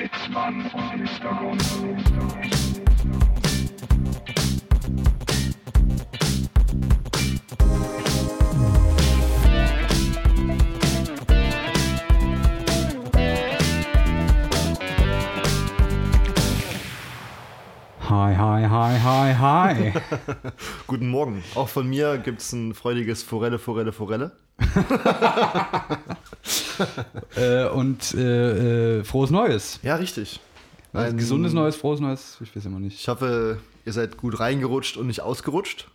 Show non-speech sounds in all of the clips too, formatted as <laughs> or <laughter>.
Sitzmann und Mr. Gonzo. Hi, hi, hi, hi, hi. <laughs> Guten Morgen. Auch von mir gibt es ein freudiges Forelle, Forelle, Forelle. <laughs> äh, und äh, äh, frohes Neues. Ja, richtig. Ein gesundes Neues, frohes Neues, ich weiß immer nicht. Ich hoffe, ihr seid gut reingerutscht und nicht ausgerutscht.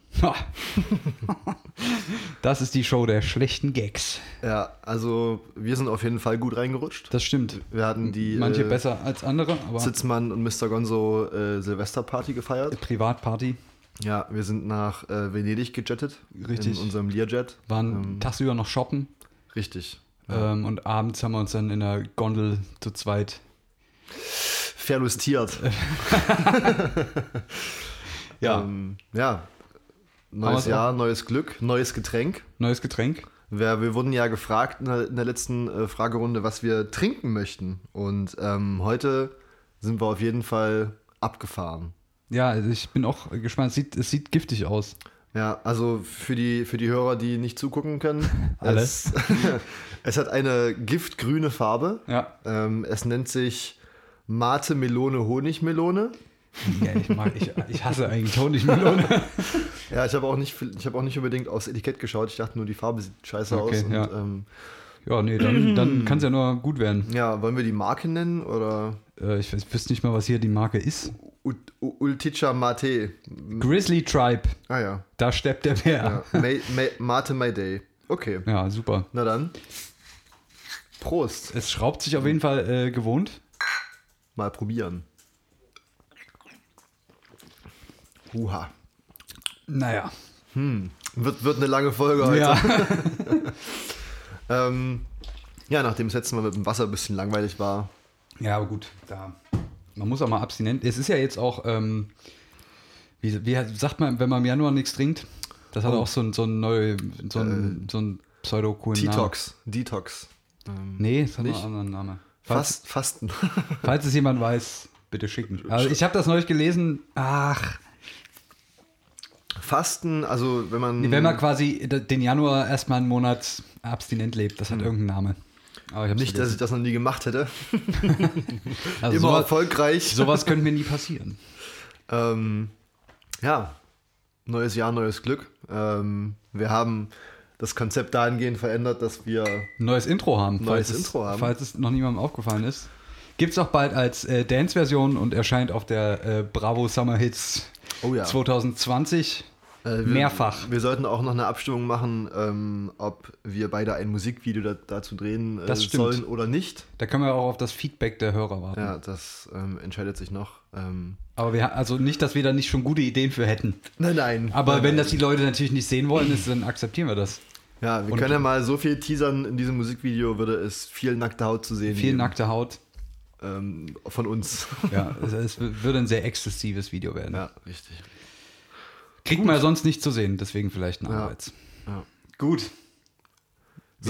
das ist die Show der schlechten Gags. Ja, also wir sind auf jeden Fall gut reingerutscht. Das stimmt. Wir hatten die Manche äh, besser als andere, aber Sitzmann und Mr. Gonzo äh, Silvesterparty gefeiert. Privatparty Ja, wir sind nach äh, Venedig gejettet. Richtig. In unserem Learjet. waren Ähm, tagsüber noch shoppen richtig. Ähm, und abends haben wir uns dann in der Gondel zu zweit. Verlustiert. <laughs> Ja, Ähm, ja. Neues Jahr, neues Glück, neues Getränk. neues Getränk. Wir, wir wurden ja gefragt in der, in der letzten äh, Fragerunde, was wir trinken möchten. Und ähm, heute sind wir auf jeden Fall abgefahren. Ja, also ich bin auch gespannt. Es sieht, es sieht giftig aus. Ja, also für die, für die Hörer, die nicht zugucken können. <laughs> Alle. Es, <laughs> es hat eine giftgrüne Farbe. Ja. Ähm, es nennt sich Mate Melone Honigmelone. ja ich, mag, ich, ich hasse eigentlich Honigmelone. <laughs> Ja, ich habe auch, nicht ich hab auch nicht unbedingt aufs Etikett geschaut. Ich dachte nur, die Farbe sieht scheiße Okay, aus. Und, ja. ähm, ja, nee, dann, dann <clears throat> kann es ja nur gut werden. ja, wollen wir die Marke nennen? Oder Äh, ich, weiß- ich wüsste nicht mal, was hier die Marke ist. Ulticha Mate. Grizzly Tribe. Ah ja. Da steppt der Bär. ja. May, May, Mate My Day. Okay. Ja, super. Na dann. Prost. Es schraubt sich auf jeden Fall äh, gewohnt. Mal probieren. Huha. Naja. Wird, wird eine lange Folge heute. Ja. <laughs> Ähm, ja, nachdem das letzte Mal mit dem Wasser ein bisschen langweilig war. ja, aber gut. Da, man muss auch mal abstinent. Es ist ja jetzt auch, ähm, wie, wie sagt man, wenn man im Januar nichts trinkt? Das hat Oh. auch so ein, so ein neu, so ein, so ein pseudo coolen Namen. Detox. Detox. Ähm, Nee, es hat einen anderen Namen. Fast, Fasten. <laughs> falls es jemand weiß, bitte schicken. Also ich habe das neulich gelesen. Ach, Fasten, also wenn man. wenn man quasi den Januar erstmal einen Monat abstinent lebt, das hat irgendeinen Namen. Nicht, dass ich das noch nie gemacht hätte. <laughs> also Immer sowas, erfolgreich. sowas könnte mir nie passieren. Ähm, ja, neues Jahr, neues Glück. Ähm, wir haben das Konzept dahingehend verändert, dass wir neues Intro haben, Neues falls, es, Intro haben. falls es noch niemandem aufgefallen ist. Gibt es auch bald als äh, Dance-Version und erscheint auf der äh, Bravo Summer Hits Oh ja. 2020 Äh, wir, mehrfach. Wir sollten auch noch eine Abstimmung machen, ähm, ob wir beide ein Musikvideo da, dazu drehen äh, sollen oder nicht. Da können wir auch auf das Feedback der Hörer warten. Ja, das ähm, entscheidet sich noch. Ähm, Aber wir, also nicht, dass wir da nicht schon gute Ideen für hätten. nein, nein. Aber nein, wenn nein. das die Leute natürlich nicht sehen wollen, ist, dann akzeptieren wir das. Ja, wir und- können ja mal so viel teasern. In diesem Musikvideo würde es viel nackte Haut zu sehen Viel geben. nackte Haut. Ähm, von uns. Ja, es, es wird ein sehr exzessives Video werden. ja, richtig. Kriegt man ja sonst nicht zu sehen, deswegen vielleicht ein Ja. Anreiz. Ja. Gut. Sind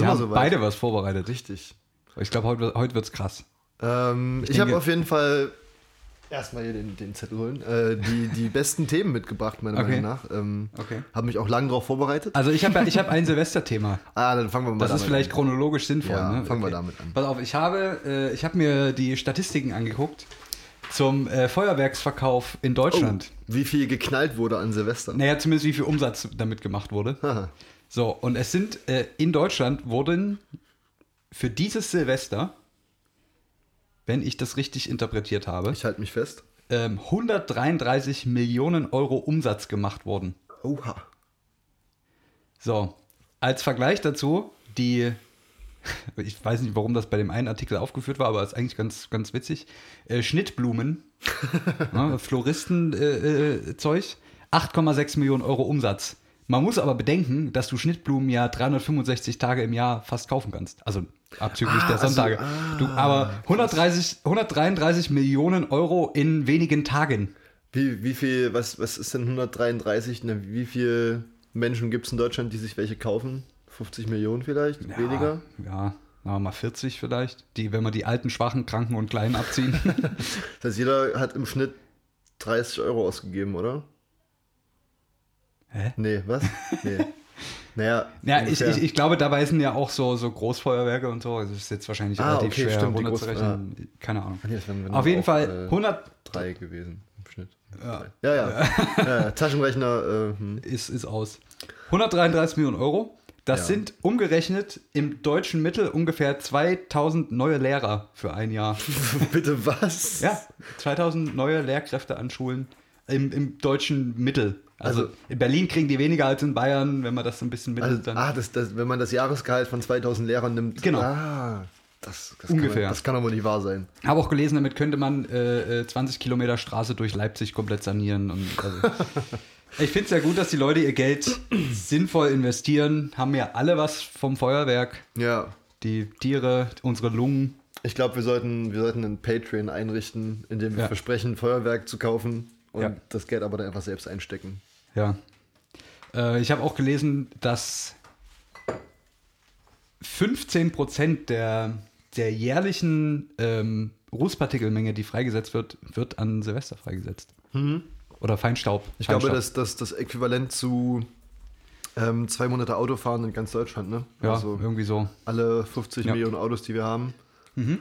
Wir haben soweit? beide was vorbereitet. Richtig. Ich glaube, heute, heute wird es krass. Ähm, ich denke- habe auf jeden Fall erstmal hier den, den Zettel holen. Äh, die, die <laughs> besten Themen mitgebracht, meiner Okay. Meinung nach. Ähm, Okay. Habe mich auch lange darauf vorbereitet. Also ich habe ich hab ein <laughs> Silvesterthema. Ah, dann fangen wir mal Das ist vielleicht an. chronologisch sinnvoll. Ja, ne? fangen wir damit an. Pass auf, ich habe, äh, ich habe mir die Statistiken angeguckt zum äh, Feuerwerksverkauf in Deutschland. Oh, wie viel geknallt wurde an Silvester? Naja, zumindest wie viel Umsatz damit gemacht wurde. Haha. So, und es sind äh, in Deutschland wurden für dieses Silvester, wenn ich das richtig interpretiert habe, Ich halte mich fest. ähm, 133 Millionen Euro Umsatz gemacht worden. Oha. So, als Vergleich dazu, die, ich weiß nicht, warum das bei dem einen Artikel aufgeführt war, aber ist eigentlich ganz, ganz witzig. Äh, Schnittblumen, <laughs> ja, Floristenzeug, äh, äh, Zeug, 8,6 Millionen Euro Umsatz. Man muss aber bedenken, dass du Schnittblumen ja 365 Tage im Jahr fast kaufen kannst. Also abzüglich Ah, der also, Sonntage. ah, du, aber 130, 133 Millionen Euro in wenigen Tagen. Wie, wie viel, was, was ist denn 133? Ne, wie viele Menschen gibt es in Deutschland, die sich welche kaufen? 50 Millionen vielleicht? Ja, Weniger? Ja, wir mal 40 vielleicht. Die, wenn wir die alten, schwachen, kranken und kleinen abziehen. <laughs> Das heißt, jeder hat im Schnitt 30 Euro ausgegeben, oder? Hä? Nee, was? Nee. <laughs> naja, Ja, ich, ich, ich glaube, dabei sind ja auch so, so Großfeuerwerke und so. Das ist jetzt wahrscheinlich Ah, relativ okay, schwer stimmt, runterzurechnen. Keine Ahnung. Ah, nee, Auf jeden Fall äh, 100 drei gewesen im Schnitt. Ja. Ja, ja. <laughs> ja, Taschenrechner, äh, hm. ist, ist aus. 133 Millionen Euro. Das Ja. sind umgerechnet im deutschen Mittel ungefähr 2000 neue Lehrer für ein Jahr. <laughs> bitte was? Ja, 2000 neue Lehrkräfte an Schulen im, im deutschen Mittel. Also, Also- in Berlin kriegen die weniger als in Bayern, wenn man das so ein bisschen Also, mittelt. dann. ah, das, das, wenn man das Jahresgehalt von 2000 Lehrern nimmt. Genau. Ah, das, das Ungefähr. Kann, das kann aber nicht wahr sein. Habe auch gelesen, damit könnte man äh, äh, 20 Kilometer Straße durch Leipzig komplett sanieren. Und also, <laughs> ich finde es ja gut, dass die Leute ihr Geld sinnvoll investieren. Haben ja alle was vom Feuerwerk. Ja. Die Tiere, unsere Lungen. Ich glaube, wir sollten, wir sollten einen Patreon einrichten, in dem wir Ja. versprechen, Feuerwerk zu kaufen und Ja. das Geld aber dann einfach selbst einstecken. Ja. Äh, ich habe auch gelesen, dass 15 Prozent der, der jährlichen ähm, Rußpartikelmenge, die freigesetzt wird, wird an Silvester freigesetzt. Oder Feinstaub. Mhm. Ich glaube, Feinstaub. das das das Äquivalent zu ähm, zwei Monate Autofahren in ganz Deutschland, ne? Ja, Also irgendwie so. alle 50 Ja. Millionen Autos, die wir haben. Äh,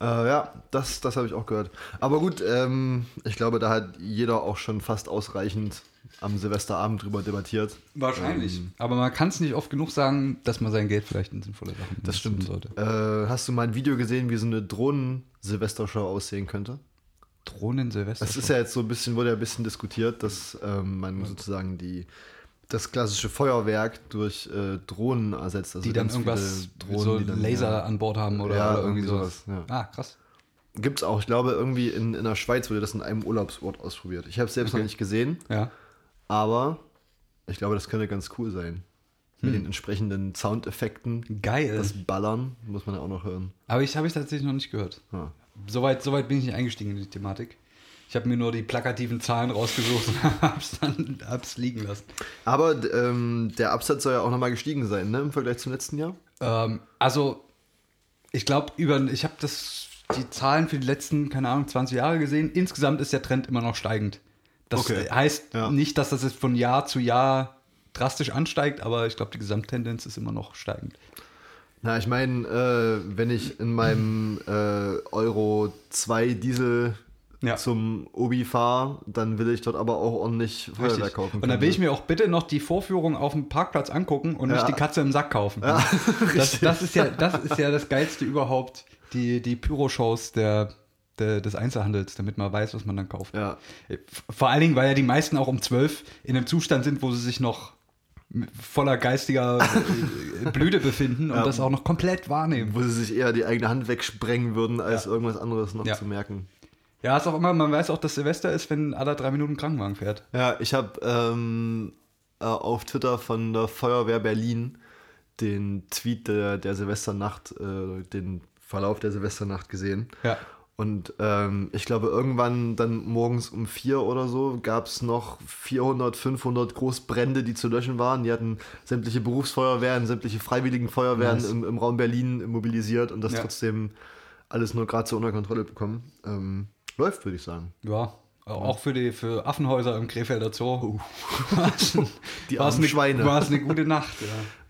ja, das, das habe ich auch gehört. Aber gut, ähm, ich glaube, da hat jeder auch schon fast ausreichend am Silvesterabend drüber debattiert. Wahrscheinlich. Aber man kann es nicht oft genug sagen, dass man sein Geld vielleicht in sinnvolle Sachen Das stimmt. sollte. Äh, hast du mal ein Video gesehen, wie so eine Drohnen-Silvestershow aussehen könnte? Drohnen Silvester. Das ist ja jetzt so ein bisschen, wurde ja ein bisschen diskutiert, dass ähm, man sozusagen die das klassische Feuerwerk durch äh, Drohnen ersetzt. Also die dann irgendwas Drohnen, so dann, Laser ja. an Bord haben oder, Ja, oder irgendwie irgendwie sowas. sowas, Ah, krass. Gibt's auch. Ich glaube, irgendwie in, in der Schweiz wurde das in einem Urlaubsort ausprobiert. Ich habe es selbst Okay. noch nicht gesehen, Ja. aber ich glaube, das könnte ganz cool sein. Mit den entsprechenden Soundeffekten. Geil. Das Ballern muss man ja auch noch hören. Aber ich habe ich tatsächlich noch nicht gehört. Ja. Soweit, soweit bin ich nicht eingestiegen in die Thematik. Ich habe mir nur die plakativen Zahlen rausgesucht und <laughs> hab's dann hab's liegen lassen. Aber ähm, der Absatz soll ja auch nochmal gestiegen sein, ne? Im Vergleich zum letzten Jahr. Ähm, also, ich glaube, über ich habe das die Zahlen für die letzten, keine Ahnung, 20 Jahre gesehen. Insgesamt ist der Trend immer noch steigend. Das Okay. heißt Ja. nicht, dass das jetzt von Jahr zu Jahr drastisch ansteigt, aber ich glaube, die Gesamttendenz ist immer noch steigend. Na, ich meine, äh, wenn ich in meinem äh, Euro 2 Diesel Ja. zum Obi fahre, dann will ich dort aber auch ordentlich Feuerwerk kaufen. Und dann können, will ich ne? mir auch bitte noch die Vorführung auf dem Parkplatz angucken und Ja. nicht die Katze im Sack kaufen. Ja, das, <laughs> das, ist ja, das ist ja das Geilste überhaupt, die, die Pyro-Shows der, der, des Einzelhandels, damit man weiß, was man dann kauft. Vor allen Dingen, weil ja die meisten auch um 12 in einem Zustand sind, wo sie sich noch voller geistiger äh, Blüte befinden und Ja. das auch noch komplett wahrnehmen. Wo sie sich eher die eigene Hand wegsprengen würden, als Ja. irgendwas anderes noch Ja. zu merken. Ja, ist auch immer, man weiß auch, dass Silvester ist, wenn alle drei Minuten Krankenwagen fährt. Ja, ich habe ähm, äh, auf Twitter von der Feuerwehr Berlin den Tweet der, der Silvesternacht, äh, den Verlauf der Silvesternacht gesehen. Ja. Und ähm, ich glaube, irgendwann dann morgens um vier oder so gab es noch 400, 500 Großbrände, die zu löschen waren. Die hatten sämtliche Berufsfeuerwehren, sämtliche freiwilligen Feuerwehren Nice. im, im Raum Berlin mobilisiert und das Ja. trotzdem alles nur gerade so unter Kontrolle bekommen. Ähm, läuft, würde ich sagen. Ja, auch für die für Affenhäuser im Krefelder Zoo. <laughs> Ein- Die armen eine, Schweine. War es eine gute Nacht,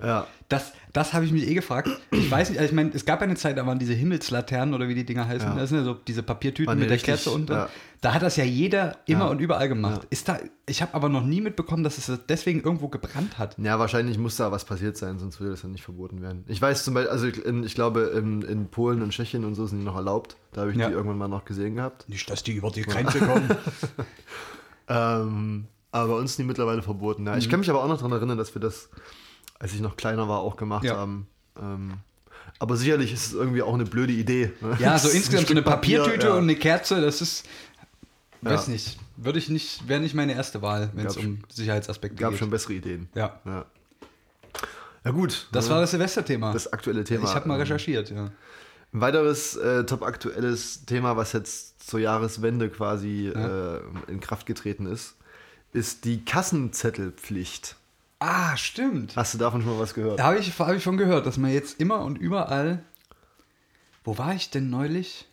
ja. Ja. Das, das habe ich mich eh gefragt. Ich weiß nicht, also ich meine, es gab eine Zeit, da waren diese Himmelslaternen oder wie die Dinger heißen. Ja. Das sind ja so diese Papiertüten ja mit der richtig, Kerze unten. ja. Da hat das ja jeder immer Ja. und überall gemacht. Ja. Ist da, ich habe aber noch nie mitbekommen, dass es deswegen irgendwo gebrannt hat. Ja, wahrscheinlich muss da was passiert sein, sonst würde das ja nicht verboten werden. Ich weiß zum Beispiel, also in, ich glaube, in, in Polen und Tschechien und so sind die noch erlaubt. Da habe ich Ja. die irgendwann mal noch gesehen gehabt. Nicht, dass die über die Grenze kommen. <laughs> <laughs> Ähm, aber bei uns sind die mittlerweile verboten. Ja. Ich kann mich aber auch noch daran erinnern, dass wir das, als ich noch kleiner war, auch gemacht Ja. haben. Ähm, aber sicherlich ist es irgendwie auch eine blöde Idee. ne? ja, so <laughs> ein insgesamt so eine Stück Papier, Papiertüte ja. und eine Kerze, das ist, weiß Ja. nicht, würde ich nicht, wäre nicht meine erste Wahl, wenn es Gab um Sicherheitsaspekte gab geht. schon bessere Ideen. Ja, Ja, ja gut. das ne? war das Silvesterthema. das aktuelle Thema. Ich habe mal Ähm, recherchiert, ja. Ein weiteres äh, top aktuelles Thema, was jetzt zur Jahreswende quasi äh, in Kraft getreten ist, ist die Kassenzettelpflicht. Ah, stimmt. Hast du davon schon mal was gehört? Da habe ich, hab ich von gehört, dass man jetzt immer und überall Wo war ich denn neulich?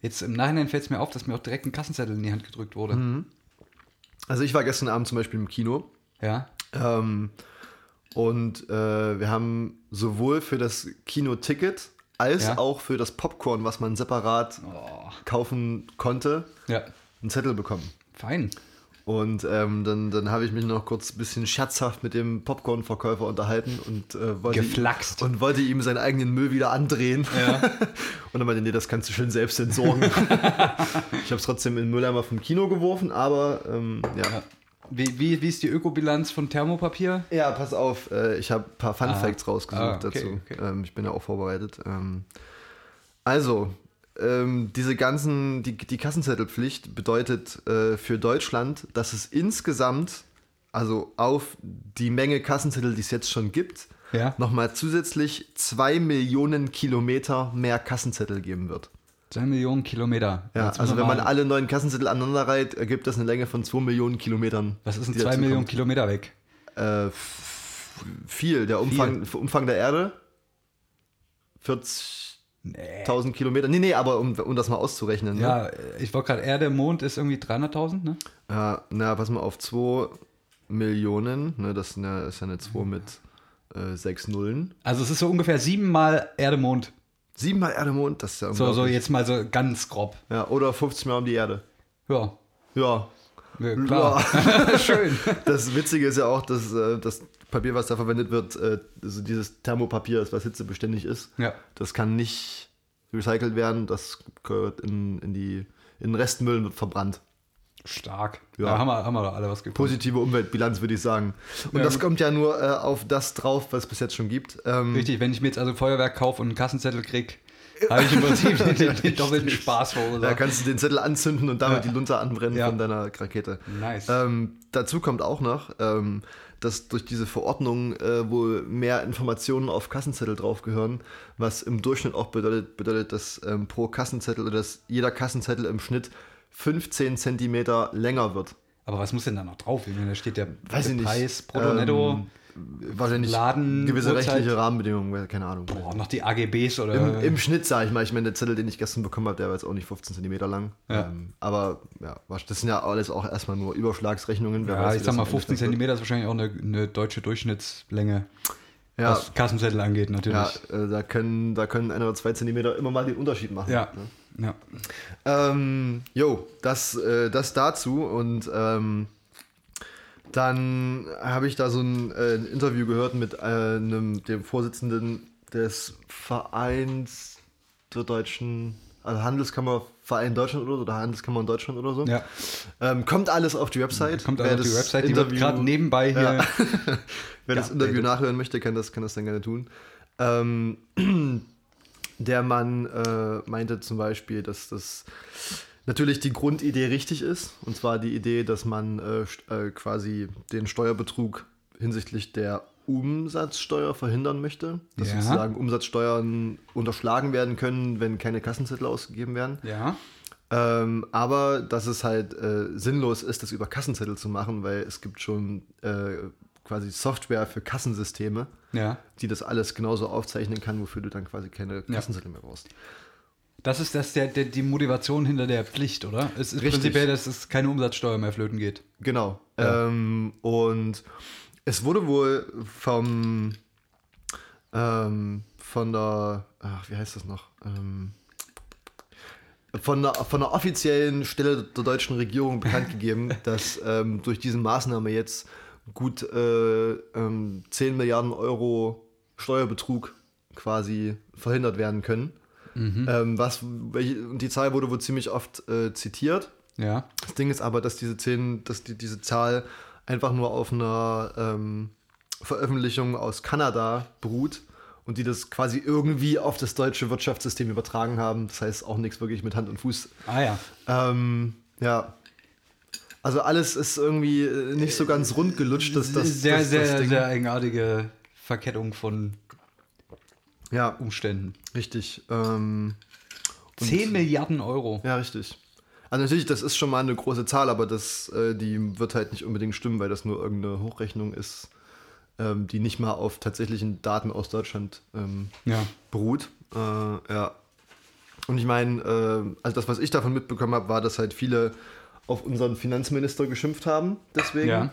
Jetzt im Nachhinein fällt es mir auf, dass mir auch direkt ein Kassenzettel in die Hand gedrückt wurde. Mhm. Also ich war gestern Abend zum Beispiel im Kino Ja. ähm, und äh, wir haben sowohl für das Kinoticket als Ja. auch für das Popcorn, was man separat Oh. kaufen konnte, Ja. einen Zettel bekommen. Fein. Und ähm, dann, dann habe ich mich noch kurz ein bisschen scherzhaft mit dem Popcorn-Verkäufer unterhalten und äh, wollte, Geflaxt. und wollte ihm seinen eigenen Müll wieder andrehen. Ja. <laughs> Und dann meinte, nee, das kannst du schön selbst entsorgen. <laughs> ich habe es trotzdem in den Mülleimer vom Kino geworfen, aber ähm, ja. Ja. Wie, wie, wie ist die Ökobilanz von Thermopapier? Ja, pass auf, äh, ich habe ein paar Fun Ah. Facts rausgesucht Ah, okay, dazu. okay. Ähm, ich bin ja auch vorbereitet. Ähm, also, ähm, diese ganzen, die, die Kassenzettelpflicht bedeutet äh, für Deutschland, dass es insgesamt, also auf die Menge Kassenzettel, die es jetzt schon gibt, Ja. nochmal zusätzlich zwei Millionen Kilometer mehr Kassenzettel geben wird. Zwei Millionen Kilometer. Ja, also wenn man alle neuen Kassenzettel aneinander reiht, ergibt das eine Länge von zwei Millionen Kilometern. Was ist denn die zwei dazu Millionen kommt. Kilometer weg? Äh, viel. Der Umfang, Umfang der Erde 40.000 Nee. Kilometer. Nee, nee, aber um, um das mal auszurechnen. Ne? Ja, ich wollte gerade, Erde, Mond ist irgendwie 300.000, ne? Ja, na, pass mal auf, 2 Millionen. Ne, das ist ja, ja eine 2 mit äh, 6 Nullen. Also es ist so ungefähr siebenmal Erde, Mond. Siebenmal Erde, Mond, das ist ja So, so jetzt mal so ganz grob. Ja, oder 50 Mal um die Erde. Ja, Ja. ja klar. <laughs> <laughs> Schön. Das Witzige ist ja auch, dass äh, das Papier, was da verwendet wird, äh, also dieses Thermopapier ist, was hitzebeständig ist. Ja. Das kann nicht recycelt werden, das gehört in, in, die, in den Restmüll und wird verbrannt. Stark. Ja. Ja, haben, wir, haben wir doch alle was gefunden. Positive Umweltbilanz, würde ich sagen. Und Ja, das kommt ja nur äh, auf das drauf, was es bis jetzt schon gibt. Ähm, Richtig, wenn ich mir jetzt also Feuerwerk kaufe und einen Kassenzettel krieg, habe ich im Prinzip <laughs> den, den, den doppelten Spaß Da verursacht. kannst du den Zettel anzünden und damit die Lunte anbrennen von deiner Rakete. Nice. Ähm, dazu kommt auch noch, ähm, dass durch diese Verordnung äh, wohl mehr Informationen auf Kassenzettel draufgehören, was im Durchschnitt auch bedeutet, bedeutet dass ähm, pro Kassenzettel oder dass jeder Kassenzettel im Schnitt 15 Zentimeter länger wird. Aber was muss denn da noch drauf? Ich meine, Da steht der, Weiß der ich nicht. Preis, Brutto, Netto, Ähm, wahrscheinlich Laden, gewisse Uhrzeit. rechtliche Rahmenbedingungen, keine Ahnung. boah, noch die AGBs oder... Im, Im Schnitt sage ich mal, ich meine, der Zettel, den ich gestern bekommen habe, der war jetzt auch nicht 15 Zentimeter lang. Ja. Ähm, aber ja, das sind ja alles auch erstmal nur Überschlagsrechnungen. Wer ja, weiß, ich sag mal, im 15 Endeffekt wird. Zentimeter ist wahrscheinlich auch eine, eine deutsche Durchschnittslänge, Ja, was Kassenzettel angeht, natürlich. ja äh, da, können, da können ein oder zwei Zentimeter immer mal den Unterschied machen. Ja. Ne? Ja. Ähm, jo, das, äh, das dazu und ähm, dann habe ich da so ein, äh, ein Interview gehört mit äh, einem, dem Vorsitzenden des Vereins der deutschen, also Handelskammerverein Deutschland oder so, oder Handelskammer in Deutschland oder so. ja. Ähm, kommt alles auf die Website. Kommt also auf die das Website, die Interview- gerade nebenbei hier... <laughs> Ja. Wer das geupdatet. Interview nachhören möchte, kann das, kann das dann gerne tun. Ähm, <clears throat> der Mann äh, meinte zum Beispiel, dass das natürlich die Grundidee richtig ist. Und zwar die Idee, dass man äh, äh, quasi den Steuerbetrug hinsichtlich der Umsatzsteuer verhindern möchte. Dass Ja. sozusagen Umsatzsteuern unterschlagen werden können, wenn keine Kassenzettel ausgegeben werden. Ja. Ähm, aber dass es halt äh, sinnlos ist, das über Kassenzettel zu machen, weil es gibt schon äh, quasi Software für Kassensysteme, Ja. die das alles genauso aufzeichnen kann, wofür du dann quasi keine Kassenzettel mehr brauchst. Das ist das der, der, die Motivation hinter der Pflicht, oder? Es ist Richtig. prinzipiell, dass es keine Umsatzsteuer mehr flöten geht. Genau. Ja. Ähm, und es wurde wohl vom ähm, von der, ach, wie heißt das noch? Ähm, von der, von der offiziellen Stelle der deutschen Regierung bekannt <laughs> gegeben, dass ähm, durch diese Maßnahme jetzt gut äh, ähm, 10 Milliarden Euro Steuerbetrug quasi verhindert werden können. Ähm, was, welche, und die Zahl wurde wohl ziemlich oft äh, zitiert. Ja. Das Ding ist aber, dass diese 10, dass die, diese Zahl einfach nur auf einer ähm, Veröffentlichung aus Kanada beruht und die das quasi irgendwie auf das deutsche Wirtschaftssystem übertragen haben. Das heißt auch nichts wirklich mit Hand und Fuß. Ah ja. Ähm, ja. Also alles ist irgendwie äh, nicht so ganz rund gelutscht. Das, das, sehr, das, sehr, das Ding. sehr eigenartige Verkettung von Ja, Umständen. richtig. Ähm, 10 Milliarden Euro. Ja, richtig. Also natürlich, das ist schon mal eine große Zahl, aber das, äh, die wird halt nicht unbedingt stimmen, weil das nur irgendeine Hochrechnung ist, ähm, die nicht mal auf tatsächlichen Daten aus Deutschland ähm, Ja. beruht. Äh, ja. Und ich meine, äh, also das, was ich davon mitbekommen habe, war, dass halt viele auf unseren Finanzminister geschimpft haben, deswegen. Ja.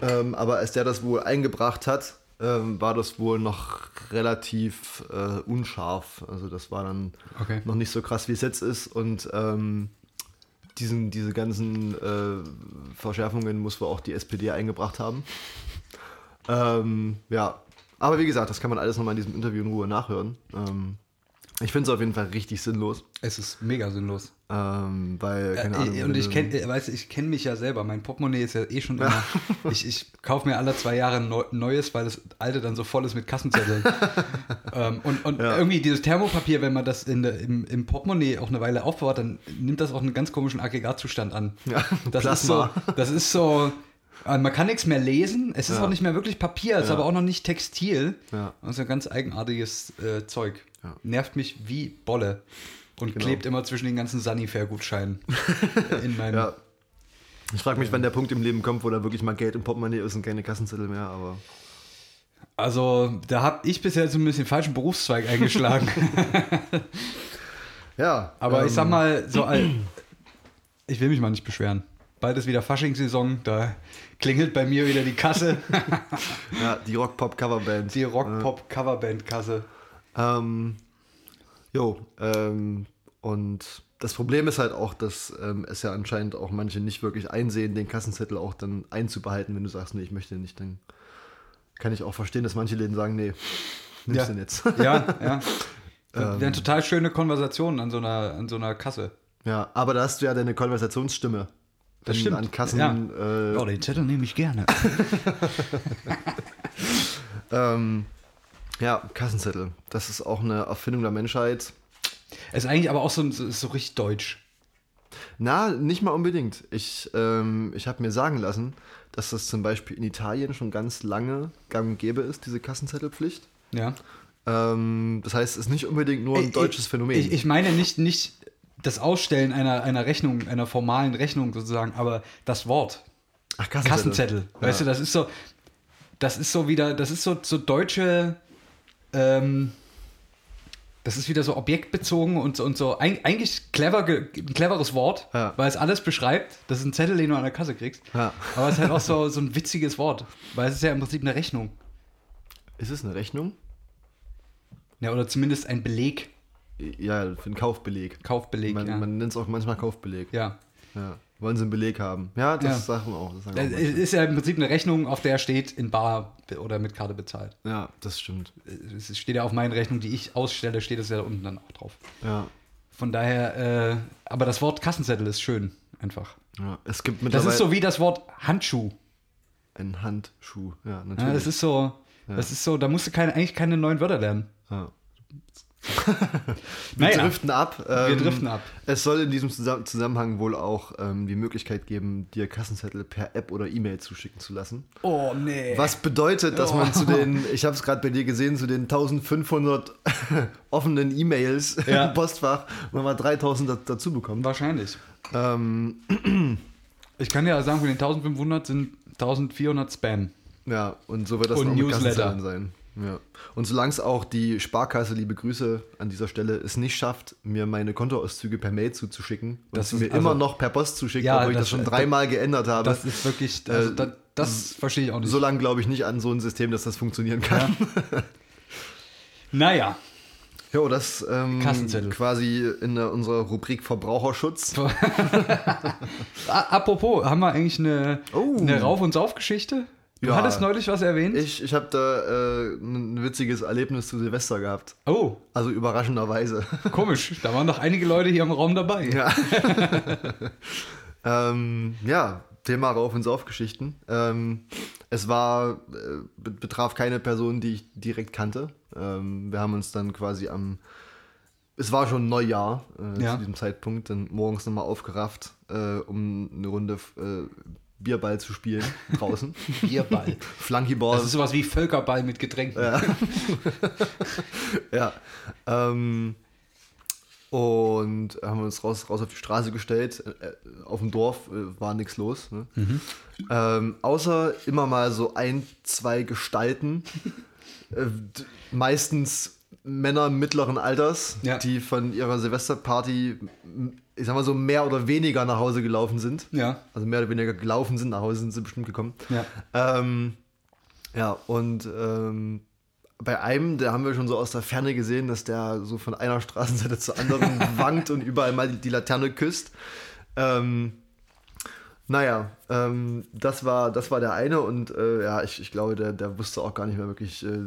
Ähm, aber als der das wohl eingebracht hat, ähm, war das wohl noch relativ äh, unscharf. Also das war dann Okay. noch nicht so krass, wie es jetzt ist. Und ähm, diesen, diese ganzen äh, Verschärfungen muss wohl auch die SPD eingebracht haben. Ähm, ja, aber wie gesagt, das kann man alles nochmal in diesem Interview in Ruhe nachhören. Ähm, ich finde es auf jeden Fall richtig sinnlos, Es ist mega sinnlos. ähm, weil, keine Äh, Ahnung. und ich kenne, weißt ich kenne mich ja selber. Mein Portemonnaie ist ja eh schon immer. <laughs> ich ich kaufe mir alle zwei Jahre ein neu- neues, weil das alte dann so voll ist mit Kassenzetteln. <laughs> ähm, und und Ja. irgendwie dieses Thermopapier, wenn man das in im, im Portemonnaie auch eine Weile aufbewahrt, dann nimmt das auch einen ganz komischen Aggregatzustand an. Ja, Das ist so, das ist so. Man kann nichts mehr lesen. Es ist Ja. auch nicht mehr wirklich Papier, es ist aber auch noch nicht Textil. Ja. Und so ein ganz eigenartiges äh, Zeug. Nervt mich wie Bolle. Und Genau. klebt immer zwischen den ganzen Sanifair-Gutscheinen <laughs> in meinem. Ich frage mich, wann der Punkt im Leben kommt, wo da wirklich mal Geld im Portemonnaie ist und keine Kassenzettel mehr, aber. Also, da habe ich bisher so ein bisschen falschen Berufszweig eingeschlagen. <laughs> <laughs> Ja. Aber ich ähm, sag mal, so ich will mich mal nicht beschweren. Bald ist wieder Faschingssaison, da klingelt bei mir wieder die Kasse, <laughs> Ja, die Rock-Pop-Coverband. die Rock-Pop-Coverband-Kasse. Ähm, jo, ähm, und das Problem ist halt auch, dass ähm, es ja anscheinend auch manche nicht wirklich einsehen, den Kassenzettel auch dann einzubehalten, wenn du sagst, nee, ich möchte den nicht, dann kann ich auch verstehen, dass manche Läden sagen, nee, nimmst Ja. den jetzt. Ja, ja. <laughs> Ähm. wären total schöne Konversationen an so einer, an so einer Kasse. ja, aber da hast du ja deine Konversationsstimme. Das An- stimmt. An Kassen. Ja. Äh, Oh, den Zettel nehme ich gerne. <laughs> ähm, ja, Kassenzettel. Das ist auch eine Erfindung der Menschheit. ist eigentlich aber auch so, so, so richtig deutsch. Na, nicht mal unbedingt. Ich, ähm, ich habe mir sagen lassen, dass das zum Beispiel in Italien schon ganz lange gang und gäbe ist, diese Kassenzettelpflicht. Ja. Ähm, das heißt, es ist nicht unbedingt nur ein Ich- deutsches Phänomen. Ich, ich meine nicht, nicht das Ausstellen einer, einer Rechnung, einer formalen Rechnung sozusagen, aber das Wort. Ach, Kassenzettel. Weißt du, das ist so, das ist so wieder, das ist so, so deutsche, ähm, das ist wieder so objektbezogen und so, und so eig- eigentlich clever, ein cleveres Wort, Ja. weil es alles beschreibt. Das ist ein Zettel, den du an der Kasse kriegst. Ja. Aber es ist halt auch so, so ein witziges Wort, weil es ist ja im Prinzip eine Rechnung. Ist es eine Rechnung? Ja, oder zumindest ein Beleg, Ja, für einen Kaufbeleg. Kaufbeleg. Man, ja. man nennt es auch manchmal Kaufbeleg. ja. Ja. Wollen sie einen Beleg haben? Ja, das Ja. sagen wir auch. Das sagen Es wir auch ist ja im Prinzip eine Rechnung, auf der steht in Bar oder mit Karte bezahlt. ja, das stimmt. Es steht ja auf meinen Rechnungen, die ich ausstelle, steht es ja unten dann auch drauf. Ja. Von daher, äh, aber das Wort Kassenzettel ist schön, einfach. ja. Es gibt Das mittlerweile ist so wie das Wort Handschuh. ein Handschuh. Ja, Ja, natürlich. das ist so, das ist so, da musst du keine, eigentlich keine neuen Wörter lernen. ja. <laughs> Wir Naja, driften ab. wir Ähm, driften ab. Es soll in diesem Zusa- Zusammenhang wohl auch ähm, die Möglichkeit geben, dir Kassenzettel per App oder E-Mail zuschicken zu lassen. Oh, nee. Was bedeutet, dass man Oh. zu den, ich habe es gerade bei dir gesehen, zu den 1500 <laughs> offenen E-Mails Ja. im Postfach nochmal 3000 da- dazu bekommt. Wahrscheinlich. Ähm, <clears throat> Ich kann ja sagen, von den 1500 sind 1400 Spam. ja, und so wird das Und auch Newsletter. Sein. Ja. Und solange es auch die Sparkasse, liebe Grüße an dieser Stelle, es nicht schafft, mir meine Kontoauszüge per Mail zuzuschicken und Das sie mir also- immer noch per Post zuschickt, Ja, obwohl ich das- das schon das- dreimal geändert habe. Das ist wirklich, also Äh, das, das verstehe ich auch nicht. so lange glaube ich nicht an so ein System, dass das funktionieren kann. <laughs> Naja, Jo, das ähm, quasi in der, unserer Rubrik Verbraucherschutz. <laughs> Apropos, haben wir eigentlich eine, Oh. eine Rauf- und Sauf-Geschichte? Du Ja. hattest neulich was erwähnt? Ich, ich habe da äh, ein witziges Erlebnis zu Silvester gehabt. oh, Also überraschenderweise. komisch. Da waren doch einige Leute hier im Raum dabei. Ja. <laughs> ähm, ja, Thema Rauf- und Saufgeschichten. Ähm, es war, äh, be- betraf keine Person, die ich direkt kannte. Ähm, wir haben uns dann quasi am, es war schon Neujahr äh, Ja. zu diesem Zeitpunkt, dann morgens nochmal aufgerafft, äh, um eine Runde äh, Bierball zu spielen <laughs> draußen. Bierball. Flunkyball. Das ist sowas wie Völkerball mit Getränken. Ja. <laughs> ja. Ähm, Und haben uns raus, raus auf die Straße gestellt. Äh, auf dem Dorf äh, war nichts los. Ne? Mhm. Ähm, außer immer mal so ein, zwei Gestalten. <laughs> äh, meistens Männer mittleren Alters, Ja. die von ihrer Silvesterparty, ich sag mal so, mehr oder weniger nach Hause gelaufen sind. Ja. Also mehr oder weniger gelaufen sind, nach Hause sind sie bestimmt gekommen. Ja. Ähm, ja, und ähm, bei einem, der haben wir schon so aus der Ferne gesehen, dass der so von einer Straßenseite zur anderen <laughs> wankt und überall mal die, die Laterne küsst. Ähm, naja, ähm, das, war, das war der eine und äh, ja, ich, ich glaube, der, der wusste auch gar nicht mehr wirklich, äh,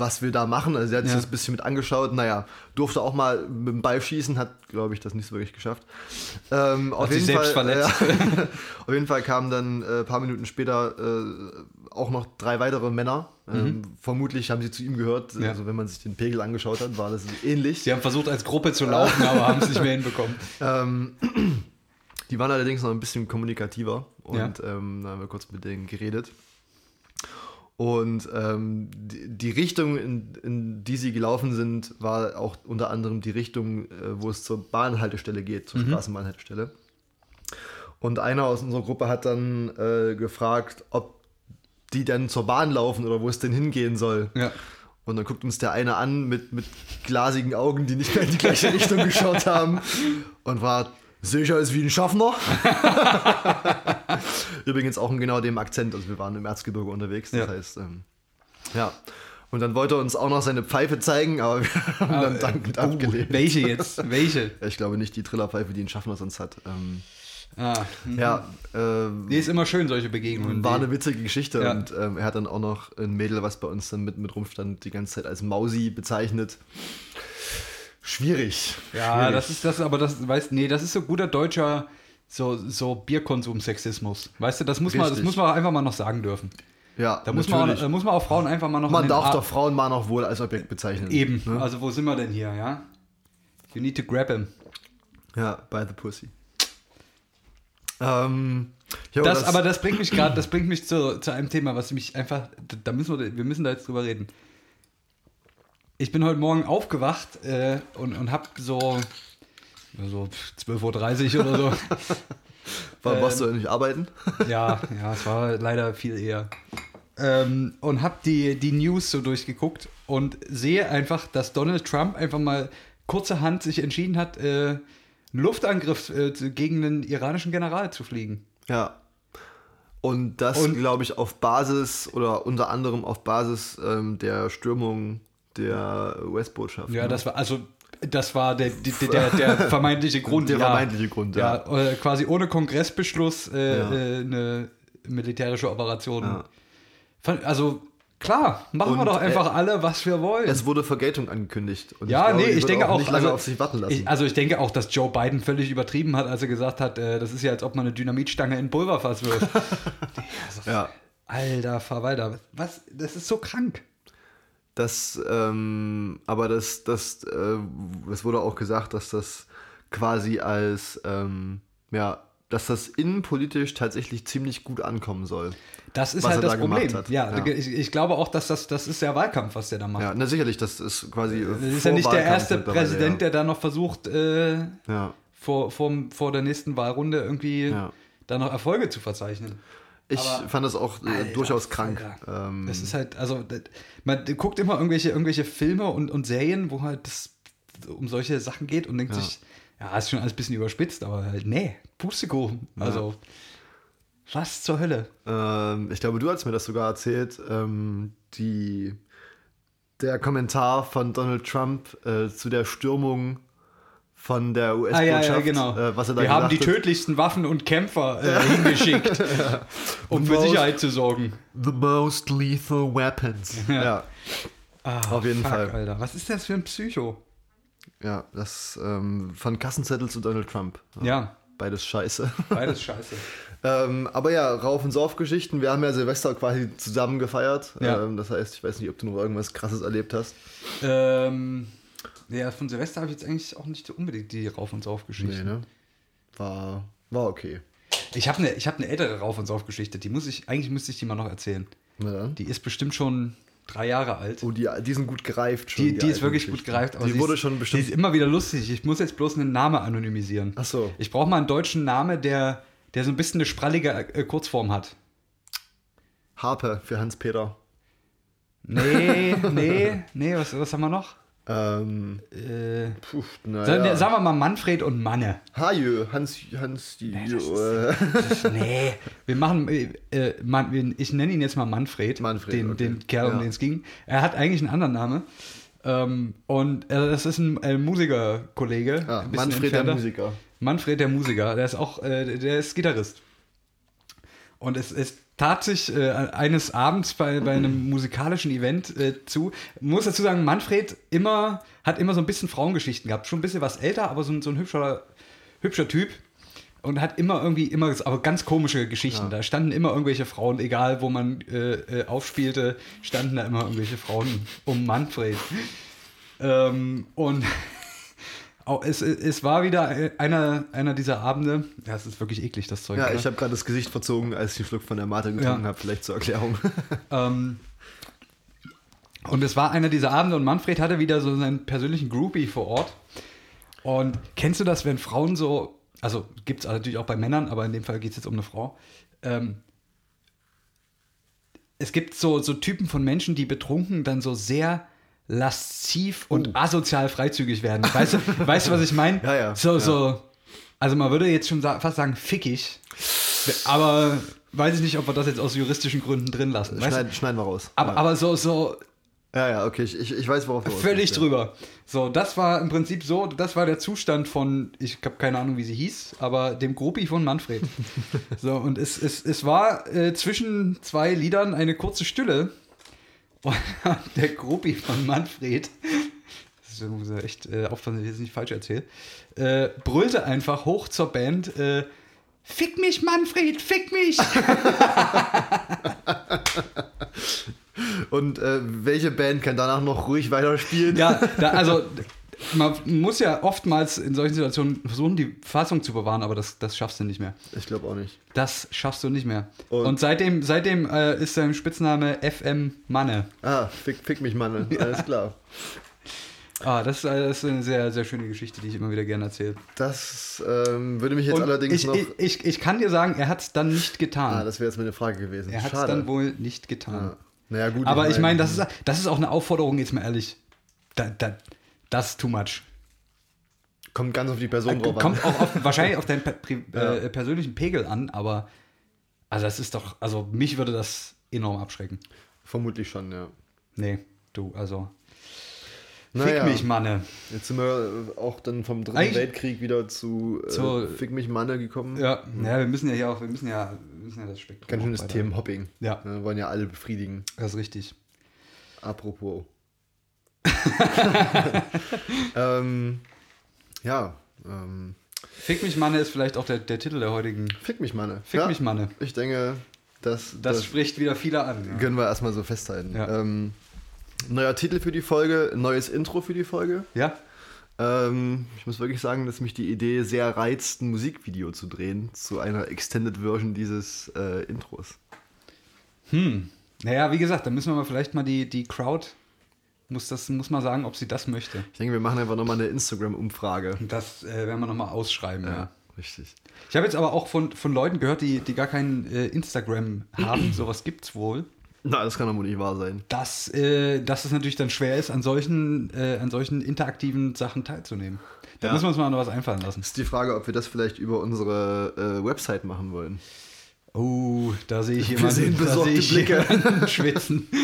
was wir da machen. Also er hat sich Ja. das ein bisschen mit angeschaut. Naja, durfte auch mal mit dem Ball schießen, hat, glaube ich, das nicht so wirklich geschafft. Ähm, auf, sich jeden selbst Fall, verletzt. Ja, <laughs> auf jeden Fall kamen dann äh, ein paar Minuten später äh, auch noch drei weitere Männer. Ähm, vermutlich haben sie zu ihm gehört. Mhm. Ja. Also wenn man sich den Pegel angeschaut hat, war das ähnlich. Sie haben versucht, als Gruppe zu laufen, aber haben es nicht mehr hinbekommen. <laughs> Ähm, die waren allerdings noch ein bisschen kommunikativer und Ja. ähm, da haben wir kurz mit denen geredet. Und ähm, die, die Richtung, in, in die sie gelaufen sind, war auch unter anderem die Richtung, äh, wo es zur Bahnhaltestelle geht, zur Straßenbahnhaltestelle. Und einer aus unserer Gruppe hat dann äh, gefragt, ob die denn zur Bahn laufen oder wo es denn hingehen soll. Ja. Und dann guckt uns der eine an mit, mit glasigen Augen, die nicht mehr in die gleiche Richtung geschaut haben <laughs> und war sicher ist wie ein Schaffner. <laughs> Übrigens auch in genau dem Akzent, also wir waren im Erzgebirge unterwegs, das Ja. heißt, ähm, ja. Und dann wollte er uns auch noch seine Pfeife zeigen, aber wir haben dann dankend Oh, abgelehnt. welche jetzt? <laughs> Welche? Ich glaube nicht die Trillerpfeife, die ein Schaffner sonst hat. Ähm, Ah, hm. ja, ähm, Nee, ist immer schön, solche Begegnungen. war eine witzige Geschichte Ja. und ähm, er hat dann auch noch ein Mädel, was bei uns dann mit, mit rumstand, die ganze Zeit als Mausi bezeichnet. Schwierig. Ja, Schwierig. das ist das, aber das, weißt nee, das ist so guter deutscher so, so Bierkonsum-Sexismus. Weißt du, das muss man, das Richtig. muss man einfach mal noch sagen dürfen. Ja, Da muss man, auch, muss man auch Frauen einfach mal noch an man darf Ar- doch Frauen mal noch wohl als Objekt bezeichnen. eben. Ne? Also wo sind wir denn hier, ja? You need to grab him. Ja, by the pussy. Ähm, ja, Das, aber das bringt mich gerade, das bringt mich zu, zu einem Thema, was mich einfach, da müssen wir, wir müssen da jetzt drüber reden. Ich bin heute Morgen aufgewacht äh, und, und hab so, so 12.30 Uhr oder so. <laughs> Warum warst du ja nicht arbeiten? <laughs> ja, ja, es war leider viel eher. Ähm, und hab die, die News so durchgeguckt und sehe einfach, dass Donald Trump einfach mal kurzerhand sich entschieden hat, äh, einen Luftangriff äh, gegen einen iranischen General zu fliegen. Ja. Und das, glaube ich, auf Basis oder unter anderem auf Basis ähm, der Stürmung der US-Botschaft. Ja, ne? das war also das war der, der, der, der <laughs> vermeintliche Grund. Der ja. vermeintliche Grund, ja. ja. äh, quasi ohne Kongressbeschluss äh, Ja. äh, eine militärische Operation. Also klar, machen wir Und, doch einfach äh, alle, was wir wollen. Es wurde Vergeltung angekündigt. Ja, glaube, nee, ich denke auch, nicht lange also, auf sich warten lassen. Ich, also ich denke auch, dass Joe Biden völlig übertrieben hat, als er gesagt hat, äh, das ist ja, als ob man eine Dynamitstange in Pulverfass wirft. <laughs> ja. Alter Verwalter, was? Das ist so krank. Das, ähm, aber das, das, äh, es wurde auch gesagt, dass das quasi als, ähm, ja, dass das innenpolitisch tatsächlich ziemlich gut ankommen soll. Das ist Was halt das da Problem. hat. Ja, Ja. Ich, ich glaube auch, dass das, das ist der Wahlkampf, was der da macht. Ja, na sicherlich, das ist quasi. Das ist ja nicht der erste Präsident, der da noch versucht, äh. Ja. vor, vor, vor der nächsten Wahlrunde irgendwie Ja. da noch Erfolge zu verzeichnen. Ich Aber- fand das auch äh, Alter, durchaus krank. Ähm, Das ist halt, also, man guckt immer irgendwelche, irgendwelche Filme und, und Serien, wo halt das um solche Sachen geht und denkt Ja. sich, ja, ist schon alles ein bisschen überspitzt, aber halt, nee, Pustekuchen. Also, was zur Hölle? ähm, ich glaube, du hast mir das sogar erzählt. Ähm, die, der Kommentar von Donald Trump äh, zu der Stürmung von der Ah, US-Botschaft, ja, ja, genau. äh, was er da Wir haben die hat. tödlichsten Waffen und Kämpfer äh, <laughs> hingeschickt, um für Most- Sicherheit zu sorgen. The most lethal weapons. <laughs> ja. Ah, Auf jeden fuck, Fall. Alter. Was ist das für ein Psycho? Ja, das ähm, von Kassenzettel zu Donald Trump. Ja, Beides scheiße. <laughs> beides scheiße. ähm, aber ja, Rauf- und Sauf-Geschichten. Wir haben ja Silvester quasi zusammen gefeiert. Ja. Ähm, das heißt, ich weiß nicht, ob du noch irgendwas krasses erlebt hast. ähm, ja, von Silvester habe ich jetzt eigentlich auch nicht unbedingt die Rauf- und Sauf-Geschichte. ne? War, war okay. Ich habe eine hab ne ältere Rauf- und Sauf-Geschichte, die muss ich, eigentlich müsste ich die mal noch erzählen. Na dann. Die ist bestimmt schon drei Jahre alt. Oh, die, die sind gut gereift schon. die, die ist alten wirklich gut gereift. Die wurde ist, schon Die bestimmt. ist immer wieder lustig. Ich muss jetzt bloß einen Namen anonymisieren. Ach so. Ich brauche mal einen deutschen Namen, der, der so ein bisschen eine sprallige äh, Kurzform hat. Harpe für Hans-Peter. Nee, nee, nee, was, was haben wir noch? Ähm, Äh, puh, sagen, naja. sagen wir mal Manfred und Manne. Hajö, Hans, Hans, die, das äh, Nee, wir machen, äh, Man, ich nenne ihn jetzt mal Manfred, Manfred, den, okay. den Kerl, um Ja. den es ging. Er hat eigentlich einen anderen Namen. Ähm, und äh, das ist ein äh, Musikerkollege. ja, bisschen Manfred der entfernter. Musiker. Manfred, der Musiker, der ist auch, äh, der ist Gitarrist. Und es, es tat sich äh, eines Abends bei, bei einem musikalischen Event äh, zu. Muss dazu sagen, Manfred immer, hat immer so ein bisschen Frauengeschichten gehabt. Schon ein bisschen was älter, aber so ein, so ein hübscher, hübscher Typ. Und hat immer irgendwie, immer, aber ganz komische Geschichten. Da standen immer irgendwelche Frauen, egal wo man äh, äh, aufspielte, standen da immer irgendwelche Frauen um Manfred. Ähm, und Auch es, es war wieder einer, einer dieser Abende. Ja, es ist wirklich eklig, das Zeug. Ja, oder? ich habe gerade das Gesicht verzogen, als ich den Schluck von der Mate getrunken Ja. habe, vielleicht zur Erklärung. <laughs> Ähm, und es war einer dieser Abende und Manfred hatte wieder so seinen persönlichen Groupie vor Ort. Und kennst du das, wenn Frauen so, also gibt es natürlich auch bei Männern, aber in dem Fall geht es jetzt um eine Frau. Ähm, es gibt so, so Typen von Menschen, die betrunken dann so sehr lasziv und Oh. asozial freizügig werden. Weißt du, <laughs> weißt du was ich meine? Ja, ja, So, ja. so, also man würde jetzt schon fast sagen, fickig. Aber weiß ich nicht, ob wir das jetzt aus juristischen Gründen drin lassen. Du? Schneiden, wir raus. Aber, ja. aber so, so ja, ja, okay, ich, ich, ich weiß, worauf du völlig drüber. So, das war im Prinzip so, das war der Zustand von, ich habe keine Ahnung, wie sie hieß, aber dem Gruppi von Manfred. <laughs> so, und es, es, es war äh, zwischen zwei Liedern eine kurze Stille. <laughs> Der Gruppi von Manfred, das muss ich echt äh, aufpassen, dass ich jetzt nicht falsch erzähle, äh, brüllte einfach hoch zur Band, äh, Fick mich, Manfred, fick mich! ja. <laughs> Und äh, welche Band kann danach noch ruhig weiterspielen? Ja, da, also man muss ja oftmals in solchen Situationen versuchen, die Fassung zu bewahren, aber das, das schaffst du nicht mehr. Ich glaube auch nicht. Das schaffst du nicht mehr. Und, Und- seitdem, seitdem äh, ist sein Spitzname FM Manne. Ah, fick, fick mich, Mann. <laughs> Alles klar. Ah, das, ist, äh, das ist eine sehr, sehr schöne Geschichte, die ich immer wieder gerne erzähle. Das ähm, würde mich jetzt Und allerdings ich, noch. ich, ich, ich kann dir sagen, er hat es dann nicht getan. ah, das wäre jetzt meine Frage gewesen. er hat es dann wohl nicht getan. ja. Naja, gut. Aber ich meine, das, ist, das ist auch eine Aufforderung, jetzt mal ehrlich. Da, da, das ist too much. Kommt ganz auf die Person drauf Kommt an. auch auf, <laughs> wahrscheinlich auf deinen <laughs> äh, persönlichen Pegel an, aber also das ist doch, also mich würde das enorm abschrecken. Vermutlich schon, ja. Nee, du, also. Naja. Fick mich, Manne. Jetzt sind wir äh, auch dann vom Dritten Eigentlich- Weltkrieg wieder zu, äh, Zu- Fick mich, Manne gekommen. Ja, ja, wir müssen ja hier auch, wir müssen ja, wir müssen ja das Spektrum. Ganz schönes Themenhopping. Ja. Wir wollen ja alle befriedigen. Das ist richtig. Apropos. <laughs> ähm, ja, ähm, Fick mich, Manne ist vielleicht auch der, der Titel der heutigen. Fick mich, Manne. Fick ja, mich, Manne. Ich denke, das, Das, das, spricht wieder viele an. Ja. können wir erstmal so festhalten. Ja. Ähm, neuer Titel für die Folge, neues Intro für die Folge. ja? Ähm, ich muss wirklich sagen, dass mich die Idee sehr reizt, ein Musikvideo zu drehen zu einer Extended Version dieses äh, Intros. Hm. Naja, wie gesagt, da müssen wir mal vielleicht mal die, die Crowd, muss, das, muss mal sagen, ob sie das möchte. Ich denke, wir machen einfach nochmal eine Instagram-Umfrage. Das äh, werden wir nochmal ausschreiben. Ja. Ja, richtig. Ich habe jetzt aber auch von, von Leuten gehört, die, die gar kein äh, Instagram haben. <clears throat> Sowas gibt's wohl. Na, das kann doch wohl nicht wahr sein. Dass, äh, dass es natürlich dann schwer ist, an solchen, äh, an solchen interaktiven Sachen teilzunehmen. Da Ja. müssen wir uns mal noch was einfallen lassen. Ist die Frage, ob wir das vielleicht über unsere äh, Website machen wollen. Oh, da sehe ich Wir jemanden, sehen da sehe ich Blicke. schwitzen. <laughs>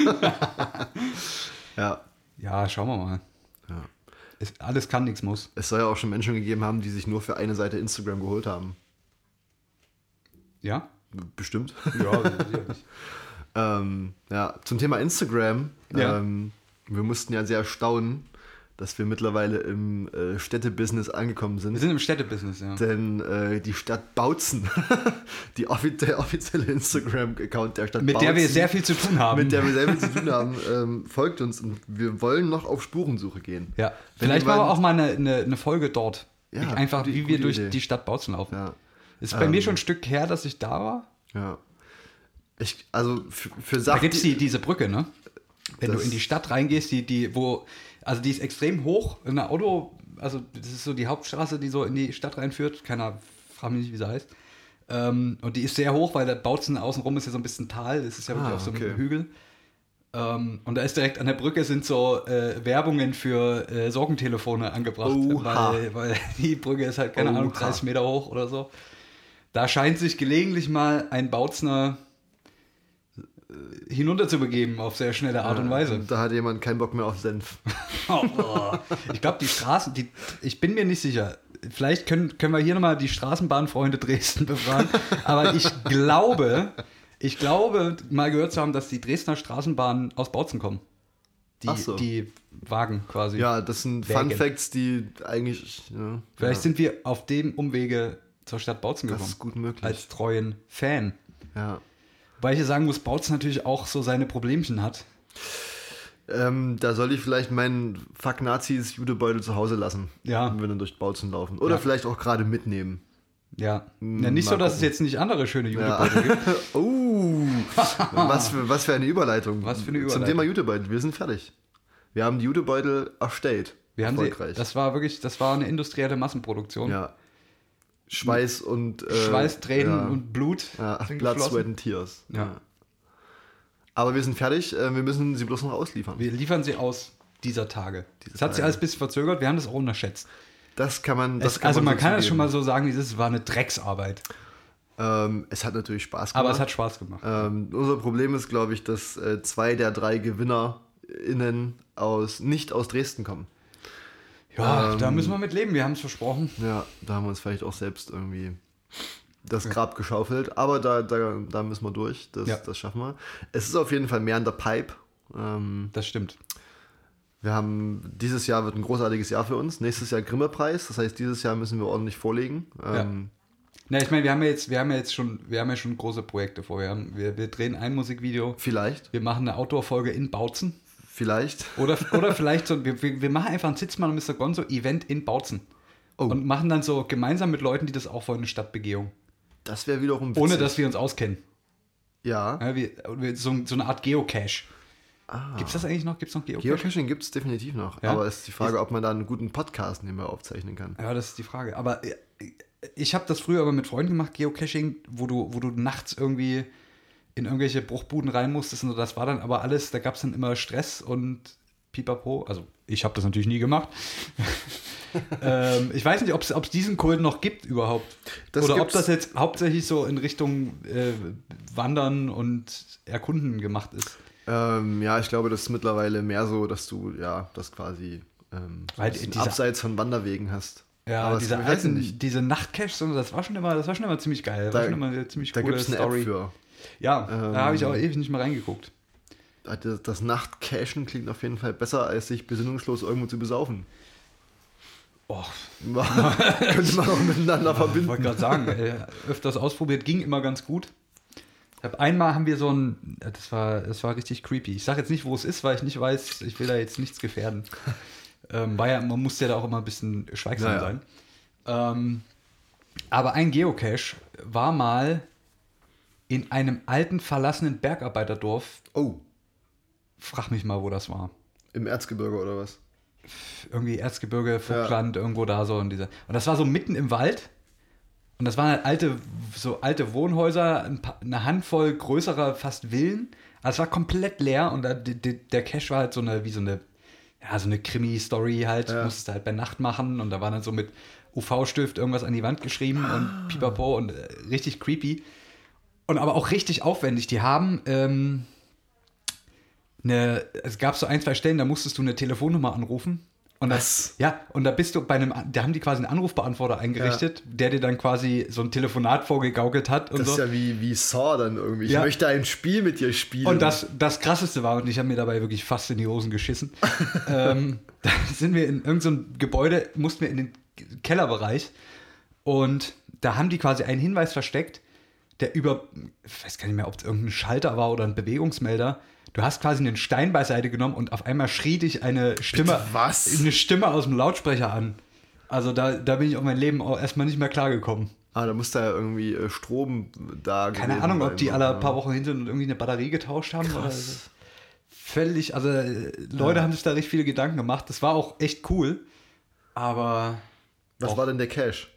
Ja. Ja, schauen wir mal. ja. Es, alles kann, nichts muss. Es soll ja auch schon Menschen gegeben haben, die sich nur für eine Seite Instagram geholt haben. Ja? Bestimmt. Ja, sicherlich. <laughs> ähm, ja, zum Thema Instagram. Ja. Ähm, wir mussten ja sehr staunen, dass wir mittlerweile im äh, Städtebusiness angekommen sind. Wir sind im Städtebusiness, ja. Denn äh, die Stadt Bautzen, <laughs> die offi der offizielle Instagram-Account der Stadt Mit Bautzen, der wir sehr viel zu tun haben. mit der wir sehr viel zu <laughs> tun haben, ähm, folgt uns und wir wollen noch auf Spurensuche gehen. ja. Wenn Vielleicht machen wir auch mal eine, eine, eine Folge dort. Ja, Ich- Einfach, gute- wie wir durch Idee. die Stadt Bautzen laufen. Ja. Ist bei Ähm, mir schon ein Stück her, dass ich da war. ja. Ich, also für, für Da Sachen. gibt es die, diese Brücke, ne? Wenn du in die Stadt reingehst, die, die, wo, also die ist extrem hoch, eine Auto, also das ist so die Hauptstraße, die so in die Stadt reinführt. Keiner fragt mich nicht, wie sie heißt. Ähm, und die ist sehr hoch, weil der Bautzen außenrum ist ja so ein bisschen Tal, es ist ja wirklich Ah, auf so einem okay. Hügel. Ähm, und da ist direkt an der Brücke sind so äh, Werbungen für äh, Sorgentelefone angebracht, weil, weil <laughs> die Brücke ist halt, keine Ahnung, Oha. 30 Meter hoch oder so. Da scheint sich gelegentlich mal ein Bautzner äh, hinunterzubegeben auf sehr schnelle Art und Weise. Da hat jemand keinen Bock mehr auf Senf. <laughs> Oh, ich glaube, die Straßen, die, ich bin mir nicht sicher. Vielleicht können, können wir hier nochmal die Straßenbahnfreunde Dresden befragen. Aber ich glaube, ich glaube, mal gehört zu haben, dass die Dresdner Straßenbahnen aus Bautzen kommen. Die, Ach so. die Wagen quasi. Ja, das sind Wägen. Fun Facts, die eigentlich. Ja, Vielleicht ja, sind wir auf dem Umwege zur Stadt Bautzen das gekommen. ist gut möglich. Als treuen Fan. ja. Wobei ich hier sagen muss, Bautzen natürlich auch so seine Problemchen hat. Ähm, da soll ich vielleicht meinen Fuck Nazis Judebeutel zu Hause lassen. Ja. Wenn wir dann durch Bautzen laufen. Oder Ja. vielleicht auch gerade mitnehmen. Ja. Hm, ja nicht so, dass es gucken. jetzt nicht andere schöne Ja. Judebeutel gibt. <laughs> oh, was für, was für eine Überleitung. Was für eine Zum Überleitung. Thema Jutebeutel. Wir sind fertig. Wir haben die Jutebeutel erstellt. Wir haben sie, Erfolgreich. das war wirklich, das war eine industrielle Massenproduktion. ja. Schweiß und. Äh, Schweiß, Tränen ja. und Blut. Ja, Blood. Sweat and Tears. Ja. Aber wir sind fertig. äh, Wir müssen sie bloß noch ausliefern. Wir liefern sie aus dieser Tage. Das hat sich Tage. alles ein bisschen verzögert, wir haben das auch unterschätzt. Das kann man. Das Es, also man so kann es zugeben. schon mal so sagen, dieses war eine Drecksarbeit. Ähm, es hat natürlich Spaß gemacht. Aber es hat Spaß gemacht. Ähm, unser Problem ist, glaube ich, dass äh, zwei der drei GewinnerInnen aus, nicht aus Dresden kommen. Ja, ähm, da müssen wir mit leben, wir haben es versprochen. Ja, da haben wir uns vielleicht auch selbst irgendwie das Grab geschaufelt. Aber da, da, da müssen wir durch. Das, Ja. das schaffen wir. Es ist auf jeden Fall mehr in der Pipe. Ähm, Das stimmt. wir haben, dieses Jahr wird ein großartiges Jahr für uns. Nächstes Jahr Grimme-Preis. Das heißt, dieses Jahr müssen wir ordentlich vorlegen. Ähm, Na, ich meine, wir haben ja jetzt, wir haben ja jetzt schon, wir haben ja schon große Projekte vor. Wir, haben, wir, wir drehen ein Musikvideo, Vielleicht, wir machen eine Outdoor-Folge in Bautzen. Vielleicht. Oder, <laughs> oder vielleicht so, wir, wir machen einfach ein Sitzmann und Mr. Gonzo Event in Bautzen. Oh. Und machen dann so gemeinsam mit Leuten, die das auch wollen, eine Stadtbegehung. Das wäre wiederum witzig. Ohne dass wir uns auskennen. Ja. Ja, wir, so, so eine Art Geocache. Ah. Gibt es das eigentlich noch? Gibt es noch Geocache? Geocaching gibt es definitiv noch. Ja? Aber es ist die Frage, ob man da einen guten Podcast nebenbei aufzeichnen kann. Ja, das ist die Frage. Aber äh, ich habe das früher aber mit Freunden gemacht, Geocaching, wo du, wo du nachts irgendwie in irgendwelche Bruchbuden rein musstest. Und so. das war dann aber alles, da gab es dann immer Stress und Pipapo. Also ich habe das natürlich nie gemacht. <laughs> ähm, ich weiß nicht, ob es diesen Kult noch gibt überhaupt. Das Oder ob gibt's. das jetzt hauptsächlich so in Richtung äh, Wandern und Erkunden gemacht ist. Ähm, ja, ich glaube, das ist mittlerweile mehr so, dass du ja das quasi ähm, Weil dieser- abseits von Wanderwegen hast. Ja, Aber es- diese alten, diese Nachtcaches, das war schon immer, das war schon immer ziemlich geil. Da- war schon immer eine ziemlich Da coole gibt es eine Story. App für. Ja, Ähm, da habe ich auch ewig nicht mehr reingeguckt. Das, das Nachtcachen klingt auf jeden Fall besser, als sich besinnungslos irgendwo zu besaufen. Oh, <laughs> Könnte man auch miteinander ich verbinden. wollte gerade sagen, äh, öfters ausprobiert, ging immer ganz gut. Ich hab, einmal haben wir so ein, das war, das war richtig creepy. Ich sage jetzt nicht, wo es ist, weil ich nicht weiß, ich will da jetzt nichts gefährden. <laughs> ähm, ja, man musste ja da auch immer ein bisschen schweigsam Naja. sein. Ähm, aber ein Geocache war mal in einem alten, verlassenen Bergarbeiterdorf. Oh, Frag mich mal, wo das war. im Erzgebirge oder was? irgendwie Erzgebirge, Vogtland, irgendwo da so in dieser. Und das war so mitten im Wald. Und das waren halt alte, so alte Wohnhäuser, ein paar, eine Handvoll größerer, fast Villen. Also es war komplett leer und da, die, der Cache war halt so eine, wie so eine, ja, so eine Krimi-Story halt. Ja. Musstest du halt bei Nacht machen und da war dann so mit UV-Stift irgendwas an die Wand geschrieben und pipapo und äh, richtig creepy. Und aber auch richtig aufwendig. Die haben, ähm, eine, es gab so ein, zwei Stellen, da musstest du eine Telefonnummer anrufen. Und das, ja, und da bist du bei einem, da haben die quasi einen Anrufbeantworter eingerichtet, der dir dann quasi so ein Telefonat vorgegaukelt hat und Das so. ist ja wie, wie Saw dann irgendwie. Ich Ja. möchte ein Spiel mit dir spielen. Und das, das krasseste war, und ich habe mir dabei wirklich fast in die Hosen geschissen, <laughs> ähm, da sind wir in irgendeinem so Gebäude, mussten wir in den Kellerbereich und da haben die quasi einen Hinweis versteckt, der über, ich weiß gar nicht mehr, ob es irgendein Schalter war oder ein Bewegungsmelder. Du hast quasi einen Stein beiseite genommen und auf einmal schrie dich eine Stimme, Bitte was? eine Stimme aus dem Lautsprecher an. Also da, da bin ich auf mein Leben auch erstmal nicht mehr klargekommen. ah, da muss da ja irgendwie äh, Strom da Keine Ahnung, ob die alle paar Wochen hin sind und irgendwie eine Batterie getauscht haben. Oder so. völlig, also äh, Leute Ja. haben sich da recht viele Gedanken gemacht. Das war auch echt cool. Aber Was war denn der Cash?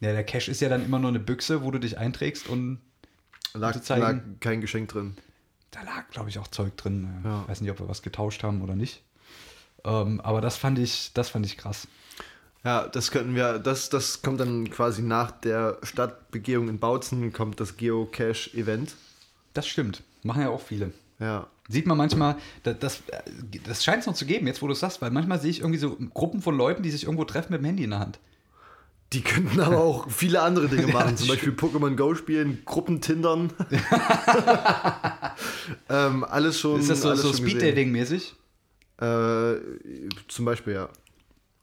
Ja, der Cash ist ja dann immer nur eine Büchse, wo du dich einträgst und Lag, zeigen. lag kein Geschenk drin. da lag, glaube ich, auch Zeug drin. Äh, Ja. Ich weiß nicht, ob wir was getauscht haben oder nicht. Ähm, aber das fand ich, das fand ich krass. Ja, das könnten wir, das, das kommt dann quasi nach der Stadtbegehung in Bautzen, kommt das Geocache-Event. Das stimmt. Machen ja auch viele. Ja. Sieht man manchmal, das, das, das scheint es noch zu geben, jetzt wo du es sagst, weil manchmal sehe ich irgendwie so Gruppen von Leuten, die sich irgendwo treffen mit dem Handy in der Hand. Die könnten aber auch viele andere Dinge <laughs> Ja, machen, das zum Beispiel Pokémon Go spielen, Gruppentindern. <laughs> ähm, alles schon. Ist das so, so. Speed-Dating-mäßig? Äh, zum Beispiel, ja.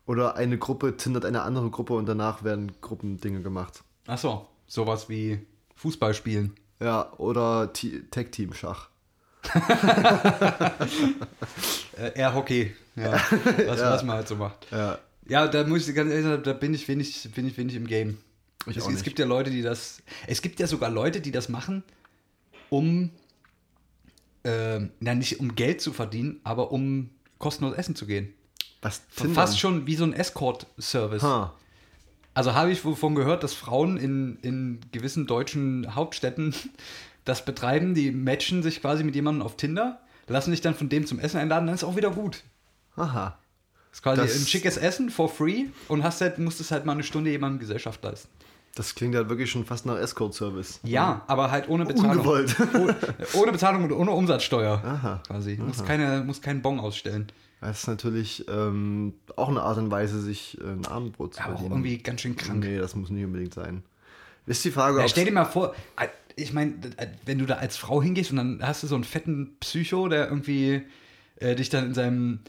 Oder eine Gruppe tindert eine andere Gruppe und danach werden Gruppendinge gemacht. Ach so, sowas wie Fußball spielen. Ja, oder Tag-Team-Schach. <laughs> Äh, eher Hockey, ja. Was, Ja. was man halt so macht. Ja. Ja, da muss ich ganz ehrlich sagen, da bin ich wenig, bin ich wenig im Game. Ich es, es gibt ja Leute, die das. Es gibt ja sogar Leute, die das machen, um. ähm, na, nicht um Geld zu verdienen, aber um kostenlos essen zu gehen. Was? Fast schon wie so ein Escort-Service. Ha. Also habe ich wovon gehört, dass Frauen in, in gewissen deutschen Hauptstädten <laughs> das betreiben, die matchen sich quasi mit jemandem auf Tinder, lassen sich dann von dem zum Essen einladen, dann ist auch wieder gut. Aha. Das ist quasi Das- ein schickes Essen for free und hast halt, musstest halt mal eine Stunde jemandem Gesellschaft leisten. Das klingt halt wirklich schon fast nach Escort-Service. Ja, aber halt ohne <laughs> Bezahlung. Ungewollt. Oh- ohne Bezahlung und ohne Umsatzsteuer. Aha. Quasi. Muss keine, muss keinen Bon ausstellen. Das ist natürlich ähm, auch eine Art und Weise, sich äh, ein Abendbrot zu Aber auch verdienen. irgendwie ganz schön krank. Nee, das muss nicht unbedingt sein. Ist die Frage, Ja, ob stell dir mal vor, äh, ich meine, wenn du da als Frau hingehst und dann hast du so einen fetten Psycho, der irgendwie äh, dich dann in seinem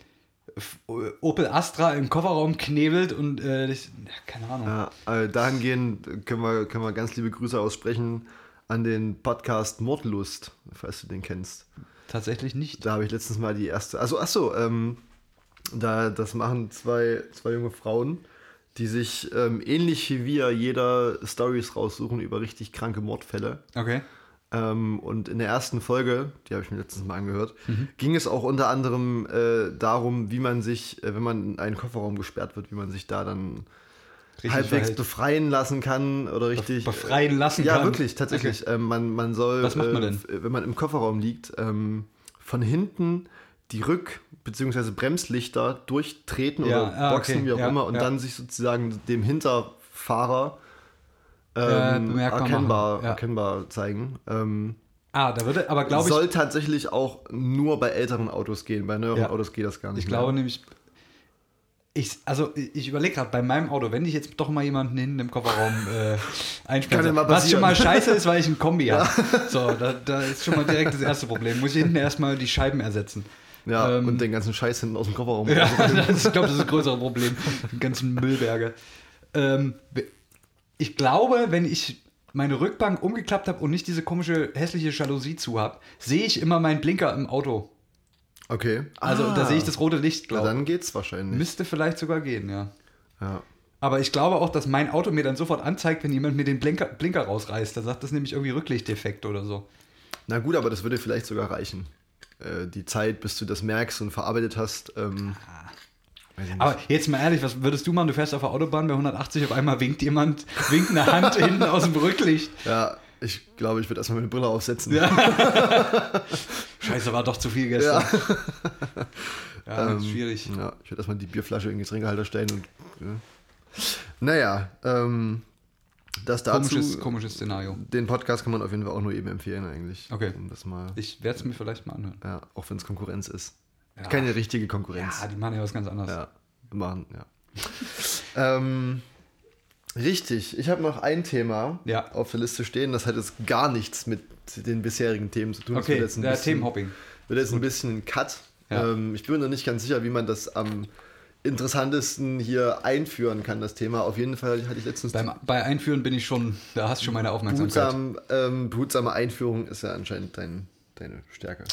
Opel Astra im Kofferraum knebelt und äh, dich, ja, keine Ahnung. Ja, äh, dahingehend können wir, können wir ganz liebe Grüße aussprechen an den Podcast Mordlust, falls du den kennst. Tatsächlich nicht. Da habe ich letztens mal die erste. Also, achso, ähm, da, das machen zwei, zwei junge Frauen, die sich ähm, ähnlich wie wir jeder Stories raussuchen über richtig kranke Mordfälle. Okay. Ähm, und in der ersten Folge, die habe ich mir letztens mal angehört, ging es auch unter anderem äh, darum, wie man sich, äh, wenn man in einen Kofferraum gesperrt wird, wie man sich da dann Richtig halbwegs verhält. befreien lassen kann oder richtig. befreien lassen ja, kann. wirklich, tatsächlich. Ähm, man, man soll, Was macht man äh, denn? f- wenn man im Kofferraum liegt, ähm, von hinten die Rück- bzw. Bremslichter durchtreten Ja, oder ah, boxen, okay, wie auch ja, immer, und ja. dann sich sozusagen dem Hinterfahrer Ja, ähm, erkennbar, machen, ja. erkennbar zeigen. Ähm, Ah, da würde, aber glaube ich, soll tatsächlich auch nur bei älteren Autos gehen. Bei neueren Ja. Autos geht das gar nicht. ich glaube nämlich, ich, also ich überlege gerade bei meinem Auto, wenn ich jetzt doch mal jemanden hinten im Kofferraum äh, <laughs> einsperre, ja was schon mal scheiße ist, weil ich ein Kombi habe. So, da, da ist schon mal direkt das erste Problem. Muss ich hinten erstmal die Scheiben ersetzen. Ja, ähm, und den ganzen Scheiß hinten aus dem Kofferraum. <laughs> Ja, das, ich glaube, das ist ein größeres Problem. Die ganzen Müllberge. Ähm, ich glaube, wenn ich meine Rückbank umgeklappt habe und nicht diese komische hässliche Jalousie zu habe, sehe ich immer meinen Blinker im Auto. Okay. Also Ah. da sehe ich das rote Licht, glaube dann geht's wahrscheinlich. Müsste vielleicht sogar gehen, ja. Ja. Aber ich glaube auch, dass mein Auto mir dann sofort anzeigt, wenn jemand mir den Blinker, Blinker rausreißt. Da sagt das nämlich irgendwie Rücklichtdefekt oder so. Na gut, aber das würde vielleicht sogar reichen. Äh, die Zeit, bis du das merkst und verarbeitet hast. Ähm, ich nicht. Aber jetzt mal ehrlich, was würdest du machen? Du fährst auf der Autobahn bei 180, auf einmal winkt jemand, winkt eine Hand <laughs> hinten aus dem Rücklicht. ja, ich glaube, ich würde erstmal meine Brille aufsetzen. <laughs> Scheiße, war doch zu viel gestern. <laughs> Ja, Ähm, schwierig. Ja, ich würde erstmal die Bierflasche in den Getränkehalter stellen und. Ja. Naja, ähm, das dazu. Komisches, komisches Szenario. Den Podcast kann man auf jeden Fall auch nur eben empfehlen, eigentlich. Okay. Um das mal. Ich werde es mir vielleicht mal anhören. Ja, auch wenn es Konkurrenz ist. Ja. Keine richtige Konkurrenz. Ja, die machen ja was ganz anderes. Ja, machen, ja. <laughs> ähm, richtig, ich habe noch ein Thema Ja. auf der Liste stehen, das hat jetzt gar nichts mit den bisherigen Themen zu tun. Das Okay, jetzt ein der bisschen- Themenhopping. Wird jetzt ein bisschen ein Cut. Ja. Ähm, ich bin mir noch nicht ganz sicher, wie man das am interessantesten hier einführen kann, das Thema. Auf jeden Fall hatte ich letztens Beim, bei Einführen bin ich schon, da hast du schon meine Aufmerksamkeit. behutsam, ähm, behutsame Einführung ist ja anscheinend dein, deine Stärke.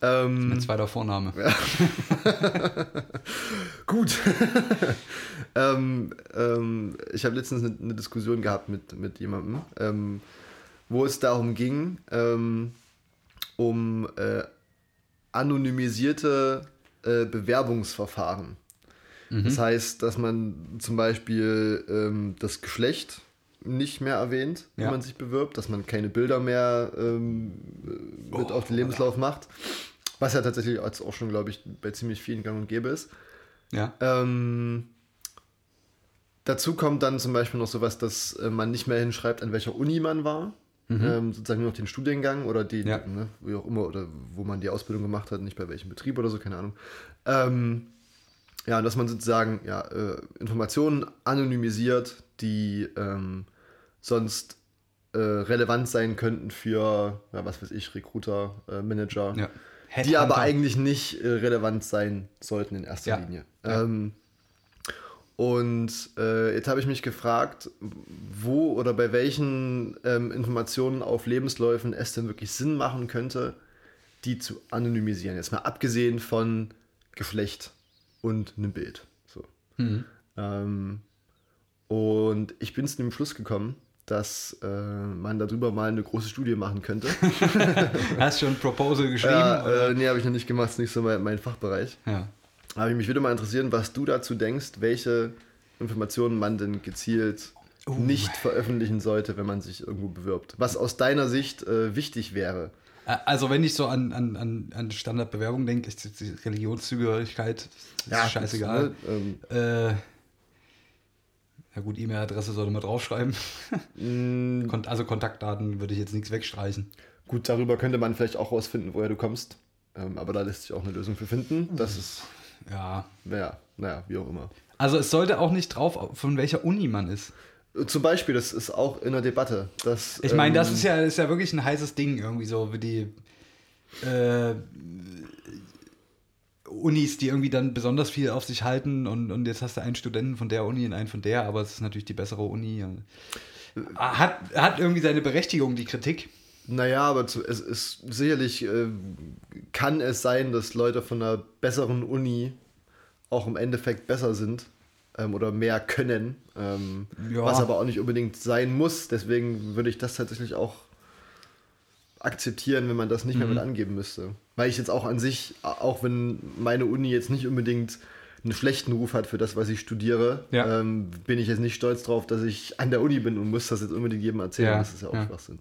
Ähm, Mein zweiter Vorname. <laughs> Gut. <laughs> ähm, ähm, ich habe letztens eine, eine Diskussion gehabt mit, mit jemandem, ähm, wo es darum ging, ähm, um äh, anonymisierte äh, Bewerbungsverfahren. Das heißt, dass man zum Beispiel ähm, das Geschlecht nicht mehr erwähnt, wenn Ja. man sich bewirbt, dass man keine Bilder mehr ähm, mit auf den Lebenslauf macht. Was ja tatsächlich als auch schon, glaube ich, bei ziemlich vielen gang und gäbe ist. Ja. Ähm, dazu kommt dann zum Beispiel noch sowas, dass äh, man nicht mehr hinschreibt, an welcher Uni man war. Ähm, sozusagen nur noch den Studiengang oder die, Ja. ne, wie auch immer, oder wo man die Ausbildung gemacht hat, nicht bei welchem Betrieb oder so, keine Ahnung. Ähm, ja, und dass man sozusagen ja, äh, Informationen anonymisiert, die ähm, sonst äh, relevant sein könnten für, ja, was weiß ich, Recruiter, äh, Manager, ja. die aber eigentlich nicht äh, relevant sein sollten in erster Ja. Linie. Ähm, und äh, jetzt habe ich mich gefragt, wo oder bei welchen ähm, Informationen auf Lebensläufen es denn wirklich Sinn machen könnte, die zu anonymisieren. Jetzt mal abgesehen von Geschlecht und einem Bild. So. Mhm. Ähm, und ich bin zu dem Schluss gekommen, dass äh, man darüber mal eine große Studie machen könnte. <laughs> Hast schon ein Proposal geschrieben? Ja, äh, nee, habe ich noch nicht gemacht, ist nicht so mein, mein Fachbereich. ja. Aber mich würde mal interessieren, was du dazu denkst, welche Informationen man denn gezielt nicht veröffentlichen sollte, wenn man sich irgendwo bewirbt. Was aus deiner Sicht äh, wichtig wäre. Also wenn ich so an, an, an, an Standardbewerbung denke, ist die Religionszugehörigkeit ist scheißegal. Ne, ähm, Äh, ja gut, E-Mail-Adresse sollte man draufschreiben. Kon also Kontaktdaten würde ich jetzt nichts wegstreichen. gut, darüber könnte man vielleicht auch rausfinden, woher du kommst. Ähm, aber da lässt sich auch eine Lösung für finden. Das ist, Ja. naja, naja, wie auch immer. Also es sollte auch nicht drauf, von welcher Uni man ist. Zum Beispiel, das ist auch in der Debatte. Dass, Ich meine, das ähm, ist ja, ist ja wirklich ein heißes Ding, irgendwie so wie die äh, Unis, die irgendwie dann besonders viel auf sich halten und, und jetzt hast du einen Studenten von der Uni und einen von der, aber es ist natürlich die bessere Uni. Hat, hat irgendwie seine Berechtigung, die Kritik. Naja, aber zu, es ist sicherlich äh, kann es sein, dass Leute von einer besseren Uni auch im Endeffekt besser sind ähm, oder mehr können, ähm, Ja. was aber auch nicht unbedingt sein muss. Deswegen würde ich das tatsächlich auch akzeptieren, wenn man das nicht mehr Mhm. mit angeben müsste. Weil ich jetzt auch an sich, auch wenn meine Uni jetzt nicht unbedingt einen schlechten Ruf hat für das, was ich studiere, Ja. ähm, bin ich jetzt nicht stolz drauf, dass ich an der Uni bin und muss das jetzt unbedingt jedem erzählen. Ja, Das ist ja auch ja. Schwachsinn.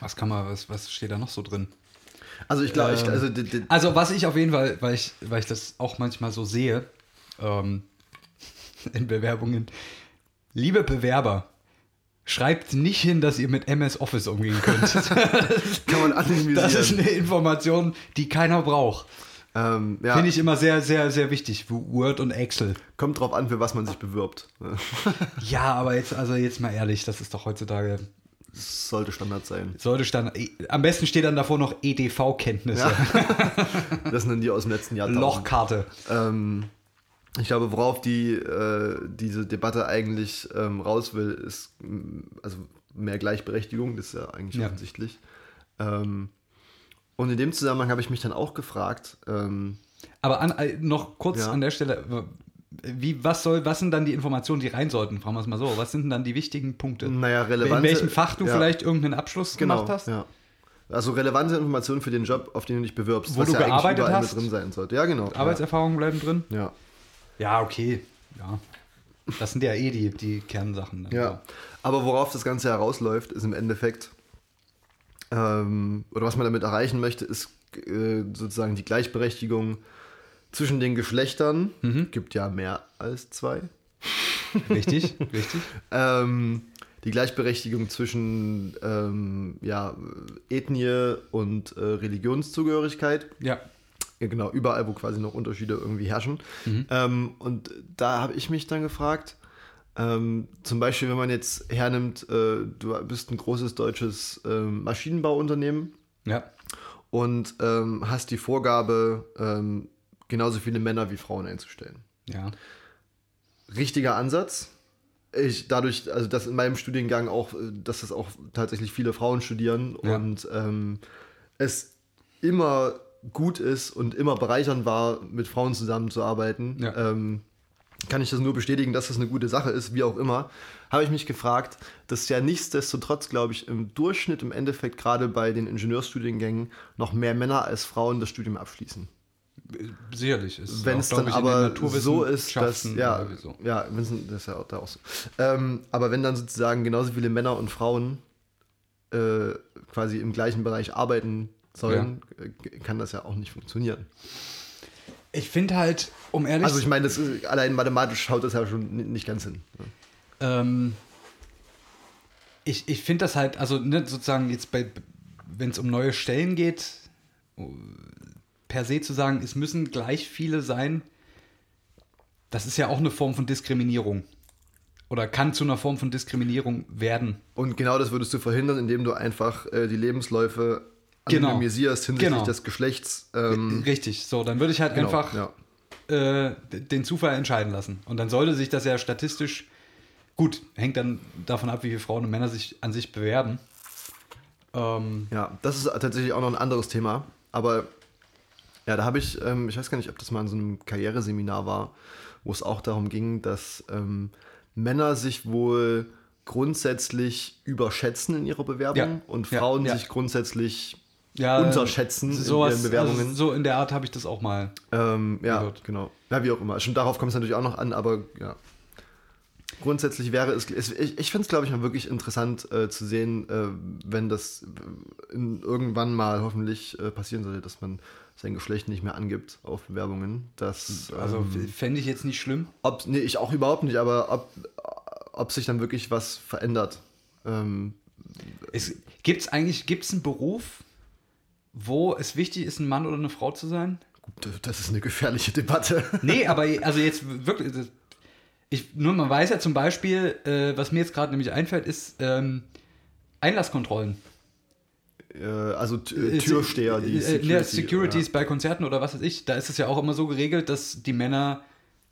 Was kann man, was, was steht da noch so drin? Also ich glaube, Ähm, also Also was ich auf jeden Fall, weil ich, weil ich das auch manchmal so sehe, ähm, <laughs> in Bewerbungen, liebe Bewerber, schreibt nicht hin, dass ihr mit MS Office umgehen könnt. <laughs> kann man anonymisieren. Das ist eine Information, die keiner braucht. ähm, ja, Finde ich immer sehr, sehr, sehr wichtig. Word und Excel. kommt drauf an, für was man sich bewirbt. <laughs> Ja, aber jetzt, also jetzt mal ehrlich, das ist doch heutzutage, sollte Standard sein. sollte stand, am besten steht dann davor noch EDV-Kenntnisse, <laughs> Das sind die aus dem letzten Jahr. Lochkarte. Ähm, ich glaube, worauf die, äh, diese Debatte eigentlich ähm, raus will, ist mm, also mehr Gleichberechtigung, das ist ja eigentlich Ja. offensichtlich. Ähm, und in dem Zusammenhang habe ich mich dann auch gefragt, ähm, Aber an, äh, noch kurz Ja. an der Stelle, wie, was, soll, was sind dann die Informationen, die rein sollten? Fragen wir es mal so. Was sind denn dann die wichtigen Punkte? naja, In relevante... welchem Fach du ja, vielleicht irgendeinen Abschluss genau, gemacht hast? Ja. Also relevante Informationen für den Job, auf den du dich bewirbst. Wo du ja eigentlich gearbeitet überall hast? mit drin sein sollte. Ja, genau. Arbeitserfahrungen bleiben drin? Ja. Ja, okay. Ja. Das sind ja eh die, die Kernsachen. Ja, aber worauf das Ganze herausläuft, ist im Endeffekt, ähm, oder was man damit erreichen möchte, ist äh, sozusagen die Gleichberechtigung zwischen den Geschlechtern. Gibt ja mehr als zwei. Richtig, <laughs> richtig. Ähm, die Gleichberechtigung zwischen ähm, ja, Ethnie und äh, Religionszugehörigkeit. Ja. Ja, genau, überall, wo quasi noch Unterschiede irgendwie herrschen. Ähm, und da habe ich mich dann gefragt, ähm, zum Beispiel, wenn man jetzt hernimmt, äh, du bist ein großes deutsches ähm, Maschinenbauunternehmen Ja. und ähm, hast die Vorgabe, ähm, genauso viele Männer wie Frauen einzustellen. Ja. Richtiger Ansatz. Ich, dadurch, also dass in meinem Studiengang auch, äh, dass das auch tatsächlich viele Frauen studieren Ja. und ähm, es immer gut ist und immer bereichernd war, mit Frauen zusammenzuarbeiten. Ja. Ähm, kann ich das nur bestätigen, dass das eine gute Sache ist, wie auch immer, habe ich mich gefragt, dass ja nichtsdestotrotz, glaube ich, im Durchschnitt im Endeffekt gerade bei den Ingenieurstudiengängen noch mehr Männer als Frauen das Studium abschließen. Sicherlich. Ist Wenn es dann ich, aber so ist, dass, ja, ja, das ist ja auch da auch so. Ähm, aber wenn dann sozusagen genauso viele Männer und Frauen äh, quasi im gleichen Bereich arbeiten sollen, äh, kann das ja auch nicht funktionieren. Ich finde halt, um ehrlich Also ich meine, allein mathematisch schaut das ja schon nicht ganz hin. Ähm, ich ich finde das halt, also ne, sozusagen jetzt bei, wenn es um neue Stellen geht, per se zu sagen, es müssen gleich viele sein, das ist ja auch eine Form von Diskriminierung. Oder kann zu einer Form von Diskriminierung werden. Und genau das würdest du verhindern, indem du einfach äh, die Lebensläufe Genau. anonymisierst hinsichtlich Genau. des Geschlechts. Ähm, Richtig, so, dann würde ich halt genau, einfach ja. äh, den Zufall entscheiden lassen. Und dann sollte sich das ja statistisch, gut, hängt dann davon ab, wie viele Frauen und Männer sich an sich bewerben. Ähm, Ja, das ist tatsächlich auch noch ein anderes Thema. Aber ja, da habe ich, ähm, ich weiß gar nicht, ob das mal in so einem Karriereseminar war, wo es auch darum ging, dass ähm, Männer sich wohl grundsätzlich überschätzen in ihrer Bewerbung Ja, und ja, Frauen ja. sich grundsätzlich ja, unterschätzen in sowas, ihren Bewerbungen. Also so in der Art habe ich das auch mal. Ähm, ja, gehört. genau. Ja, wie auch immer. Schon darauf kommt es natürlich auch noch an, aber ja. Grundsätzlich wäre es, ich, ich finde es, glaube ich, mal wirklich interessant äh, zu sehen, äh, wenn das äh, in, irgendwann mal hoffentlich äh, passieren sollte, dass man sein Geschlecht nicht mehr angibt auf Bewerbungen. Dass, Also ähm, fände ich jetzt nicht schlimm. ob, nee, ich auch überhaupt nicht, aber ob, ob sich dann wirklich was verändert. Ähm, Gibt es eigentlich gibt's einen Beruf, wo es wichtig ist, ein Mann oder eine Frau zu sein? das ist eine gefährliche Debatte. <laughs> Nee, aber <laughs> also jetzt wirklich. Ich, nur man weiß ja zum Beispiel, äh, was mir jetzt gerade nämlich einfällt, ist ähm, Einlasskontrollen. äh, also äh, Türsteher, die äh, Security, ja, Securities ja. bei Konzerten oder was weiß ich, da ist es ja auch immer so geregelt, dass die Männer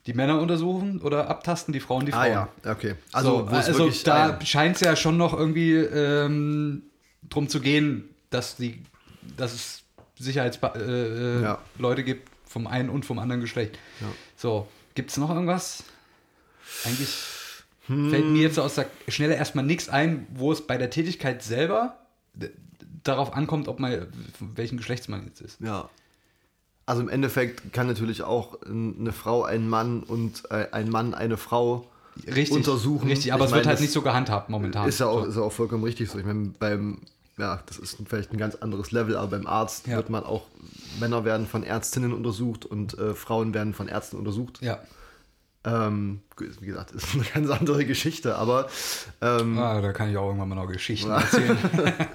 die Männer untersuchen oder abtasten, die Frauen die Frauen. Ah ja, okay. Also, es also wirklich, da ah, ja. scheint es ja schon noch irgendwie ähm, drum zu gehen, dass, die, dass es Sicherheitsleute äh, Ja. Leute gibt vom einen und vom anderen Geschlecht. Ja. So, gibt es noch irgendwas? Eigentlich Hm. fällt mir jetzt aus der Schnelle erstmal nichts ein, wo es bei der Tätigkeit selber darauf ankommt, ob man welchen Geschlechts man jetzt ist. Ja. Also im Endeffekt kann natürlich auch eine Frau einen Mann und äh, ein Mann eine Frau Richtig, untersuchen. Richtig, aber Ich es wird meine, halt das nicht so gehandhabt momentan. Ist ja, auch, So. ist ja auch vollkommen richtig so. Ich meine, beim, ja, das ist vielleicht ein ganz anderes Level, aber beim Arzt Ja. wird man auch, Männer werden von Ärztinnen untersucht und äh, Frauen werden von Ärzten untersucht. Ja. Ähm, wie gesagt, ist eine <laughs> ganz andere Geschichte, aber ähm, Ah, da kann ich auch irgendwann mal noch Geschichten erzählen.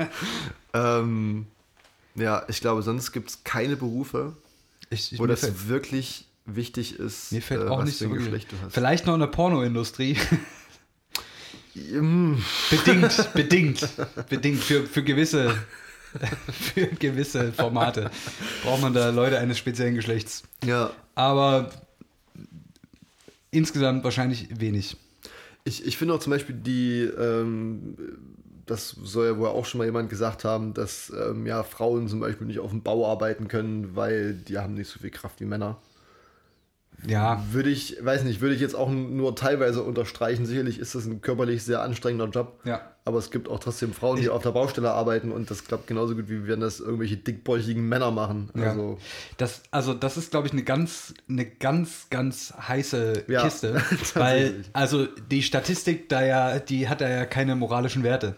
<laughs> ähm, ja, ich glaube, sonst gibt es keine Berufe, Ich, ich, wo das fällt, wirklich wichtig ist, mir fällt äh, auch was nicht für so. Geschlecht du hast. Vielleicht noch in der Pornoindustrie. <laughs> Bedingt, bedingt, bedingt für, für gewisse <laughs> für gewisse Formate braucht man da Leute eines speziellen Geschlechts. Ja, Aber insgesamt wahrscheinlich wenig. Ich, ich finde auch zum Beispiel die, ähm, das soll ja wohl auch schon mal jemand gesagt haben, dass ähm, ja, Frauen zum Beispiel nicht auf dem Bau arbeiten können, weil die haben nicht so viel Kraft wie Männer. Ja, Würde ich, weiß nicht, würde ich jetzt auch nur teilweise unterstreichen. Sicherlich ist das ein körperlich sehr anstrengender Job. Ja. Aber es gibt auch trotzdem Frauen, die auf der Baustelle arbeiten und das klappt genauso gut, wie wenn das irgendwelche dickbäuchigen Männer machen. Ja. Also, das, also das ist, glaube ich, eine ganz, eine ganz, ganz heiße Ja, Kiste. <laughs> weil, also die Statistik da ja, die hat da ja keine moralischen Werte.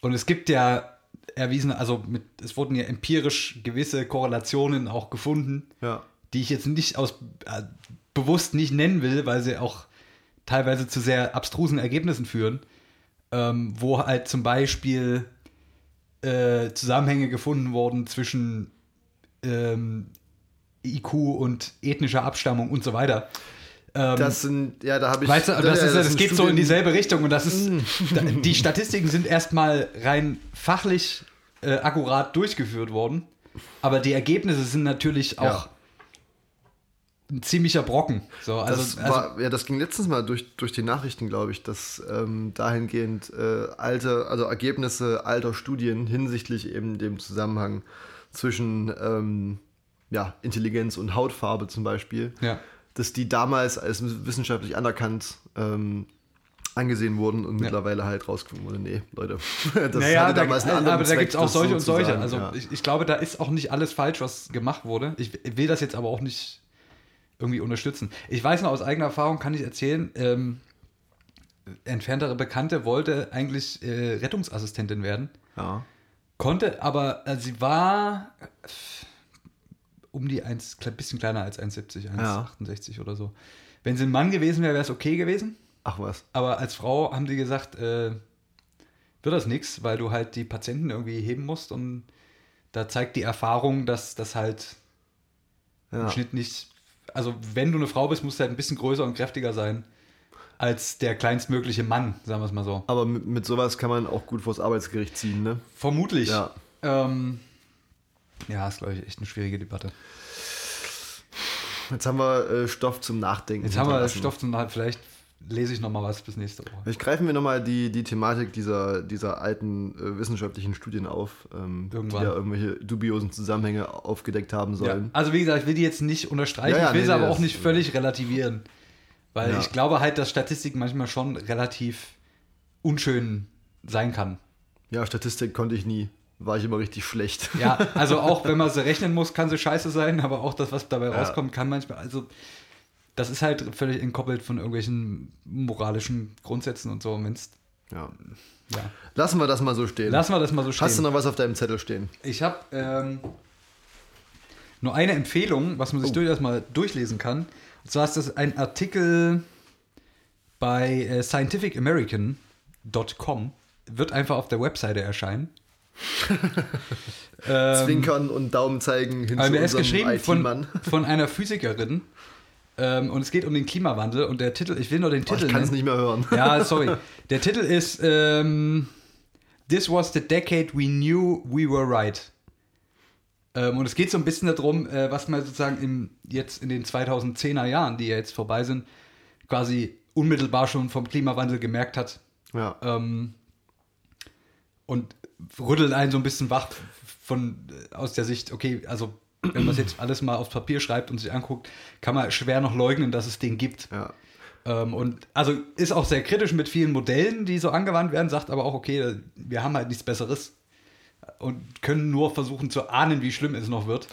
Und es gibt ja erwiesen, also mit, es wurden ja empirisch gewisse Korrelationen auch gefunden, ja. Die ich jetzt nicht aus äh, bewusst nicht nennen will, weil sie auch teilweise zu sehr abstrusen Ergebnissen führen, ähm, wo halt zum Beispiel äh, Zusammenhänge gefunden wurden zwischen ähm, IQ und ethnischer Abstammung und so weiter. Ähm, Das sind, ja, da habe ich. Weißt du, das, ja, ist, das sind geht so in Studien- dieselbe Richtung und das ist, Mm. die Statistiken sind erstmal rein fachlich äh, akkurat durchgeführt worden, aber die Ergebnisse sind natürlich auch Ja. Ein ziemlicher Brocken. So, also, das, also war, ja, das ging letztens mal durch, durch die Nachrichten, glaube ich, dass ähm, dahingehend äh, alte, also Ergebnisse alter Studien hinsichtlich eben dem Zusammenhang zwischen ähm, ja, Intelligenz und Hautfarbe zum Beispiel, ja, dass die damals als wissenschaftlich anerkannt ähm, angesehen wurden und mittlerweile halt rausgefunden wurde, nee, Leute, <laughs> das naja, da, damals einen aber anderen da Zweck, gibt es auch solche so und solche. sagen, Also ja. ich, ich glaube, da ist auch nicht alles falsch, was gemacht wurde. Ich will das jetzt aber auch nicht irgendwie unterstützen. Ich weiß noch aus eigener Erfahrung, kann ich erzählen, ähm, entferntere Bekannte wollte eigentlich äh, Rettungsassistentin werden, ja. konnte aber, also sie war um die 1, ein bisschen kleiner als 1,70, 1,68 oder so. Wenn sie ein Mann gewesen wäre, wäre es okay gewesen. Ach was. Aber als Frau haben die gesagt, äh, wird das nichts, weil du halt die Patienten irgendwie heben musst und da zeigt die Erfahrung, dass das halt Ja. im Schnitt nicht, also wenn du eine Frau bist, musst du halt ein bisschen größer und kräftiger sein als der kleinstmögliche Mann, sagen wir es mal so. Aber mit, mit sowas kann man auch gut vors Arbeitsgericht ziehen, ne? Vermutlich. Ja. Ähm, ja, ist glaube ich echt eine schwierige Debatte. Jetzt haben wir äh, Stoff zum Nachdenken. Jetzt haben wir. Stoff zum Nach- vielleicht lese ich noch mal was bis nächste Woche. Vielleicht greifen wir nochmal die, die Thematik dieser, dieser alten äh, wissenschaftlichen Studien auf, ähm, die da irgendwelche dubiosen Zusammenhänge aufgedeckt haben Ja. sollen. Also wie gesagt, ich will die jetzt nicht unterstreichen, Ja, ja, ich will nee, sie nee, aber auch nicht völlig relativieren. Weil Ja. ich glaube halt, dass Statistik manchmal schon relativ unschön sein kann. Ja, Statistik konnte ich nie. War ich immer richtig schlecht. Ja, also <laughs> auch wenn man sie rechnen muss, kann sie scheiße sein, aber auch das, was dabei Ja. rauskommt, kann manchmal, also das ist halt völlig entkoppelt von irgendwelchen moralischen Grundsätzen und so. Wenn's, Ja. ja. Lassen wir das mal so stehen. Lassen wir das mal so stehen. Hast du noch was auf deinem Zettel stehen? Ich habe ähm, nur eine Empfehlung, was man sich Oh. durchaus mal durchlesen kann. Und zwar ist das ein Artikel bei äh, scientificamerican.com. Wird einfach auf der Webseite erscheinen. <laughs> Zwinkern und Daumen zeigen hin aber zu mir ist geschrieben von, von einer Physikerin. Ähm, und es geht um den Klimawandel. Und der Titel, ich will nur den Oh, Titel ich kann es nicht mehr hören. Ja, sorry. Der Titel ist ähm, This was the decade we knew we were right. Ähm, und es geht so ein bisschen darum, äh, was man sozusagen im, jetzt in den 2010er Jahren, die ja jetzt vorbei sind, quasi unmittelbar schon vom Klimawandel gemerkt hat. Ja. Ähm, und rüttelt einen so ein bisschen wach von, äh, aus der Sicht, okay, also wenn man es jetzt alles mal aufs Papier schreibt und sich anguckt, kann man schwer noch leugnen, dass es den gibt. ja. Ähm, und also ist auch sehr kritisch mit vielen Modellen, die so angewandt werden, sagt aber auch, okay, wir haben halt nichts Besseres und können nur versuchen zu ahnen, wie schlimm es noch wird.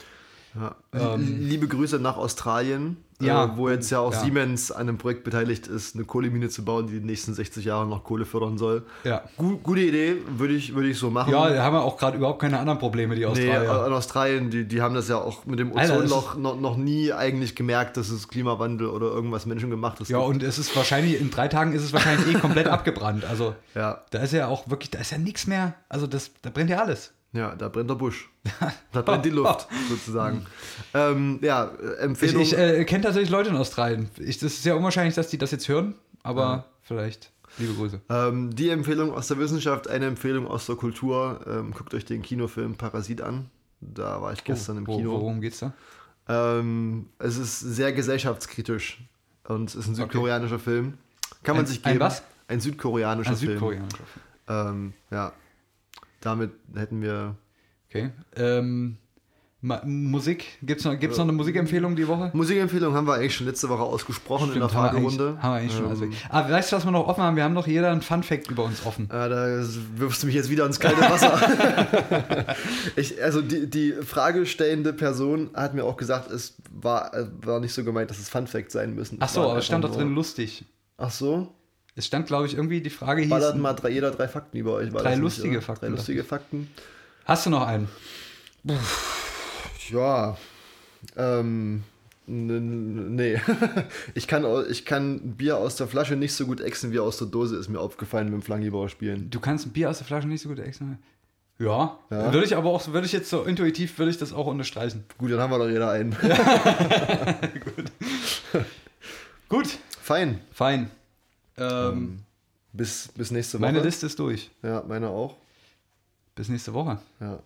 Ja. Ähm, Liebe Grüße nach Australien, Ja. äh, wo jetzt ja auch Ja. Siemens an einem Projekt beteiligt ist, eine Kohlemine zu bauen, die die nächsten 60 Jahre noch Kohle fördern soll. Ja. Gu gute Idee, würde ich, würde ich so machen. Ja, da haben wir auch gerade überhaupt keine anderen Probleme, die Nee, Australier. in Australien, die, die haben das ja auch mit dem Ozonloch noch, noch nie eigentlich gemerkt, dass es Klimawandel oder irgendwas menschengemachtes ja, gibt. und es ist wahrscheinlich, in drei Tagen ist es wahrscheinlich eh komplett <laughs> abgebrannt. Also Ja, da ist ja auch wirklich, da ist ja nichts mehr. Also das, da brennt ja alles. Ja, da brennt der Busch. <laughs> Da brennt die Luft, sozusagen. <laughs> ähm, ja, äh, Ich, Empfehlung. ich äh, kenne tatsächlich Leute in Australien. Ich, das ist sehr unwahrscheinlich, dass die das jetzt hören, aber vielleicht. Liebe Grüße. Ähm, die Empfehlung aus der Wissenschaft, eine Empfehlung aus der Kultur. Ähm, guckt euch den Kinofilm Parasit an. Da war ich gestern im Wo- Kino. Worum geht's da? Ähm, es ist sehr gesellschaftskritisch und es ist ein südkoreanischer Film. Kann man Ein- sich ein geben. was? Ein südkoreanischer Ein Film. südkoreanischer Film. Ähm, ja. Damit hätten wir. Okay. Ähm, Musik, gibt's noch, gibt's noch eine Musikempfehlung die Woche? Musikempfehlung haben wir eigentlich schon letzte Woche ausgesprochen in der haben wir eigentlich- Fragerunde. Haben wir eigentlich schon. Also, Ähm, ah, weißt du, was wir noch offen haben? Wir haben doch jeder einen Fun-Fact über uns offen. äh, da wirfst du mich jetzt wieder ins kalte Wasser. <laughs> ich, also die, die fragestellende Person hat mir auch gesagt, es war, äh, war nicht so gemeint, dass es Fun Fact sein müssen. Ach Es so, aber es stand da drin lustig. Ach so? Es stand, glaube ich, irgendwie, die Frage hieß, Ballert mal drei, jeder drei Fakten über euch. Drei nicht, lustige oder? Fakten, Drei lustige Fakten. hast du noch einen? Ja. Ähm. Nee. <laughs> ich, kann, ich kann Bier aus der Flasche nicht so gut exen wie aus der Dose, ist mir aufgefallen beim Flankybauer spielen. Du kannst ein Bier aus der Flasche nicht so gut extra. Ja, Ja. würde ich aber auch, würde ich jetzt so intuitiv, würde ich das auch unterstreichen. Gut, dann haben wir doch jeder einen. <laughs> Gut, <laughs> Fein. fein. Ähm, Bis, bis nächste Woche. meine Liste ist durch. Ja, meine auch. Bis nächste Woche. Ja.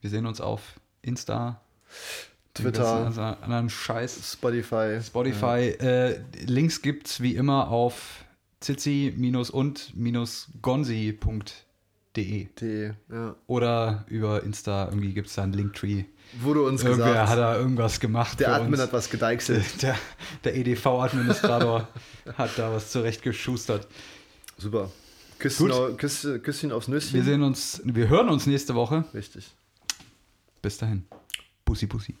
Wir sehen uns auf Insta, Twitter, ganzen anderen Scheiß, Spotify. Spotify. Äh, Links gibt's wie immer auf zizi- De. Die, ja. Oder über Insta, irgendwie gibt es da einen Linktree. Wurde uns Irgendwer gesagt, hat da irgendwas gemacht. der Admin uns. hat was gedeichselt. <laughs> Der, der EDV-Administrator <laughs> hat da was zurechtgeschustert. Super. Küsschen, Gut. au, Küss, Küsschen aufs Nüsschen. Wir sehen uns, wir hören uns nächste Woche. Richtig. Bis dahin. Bussi, bussi.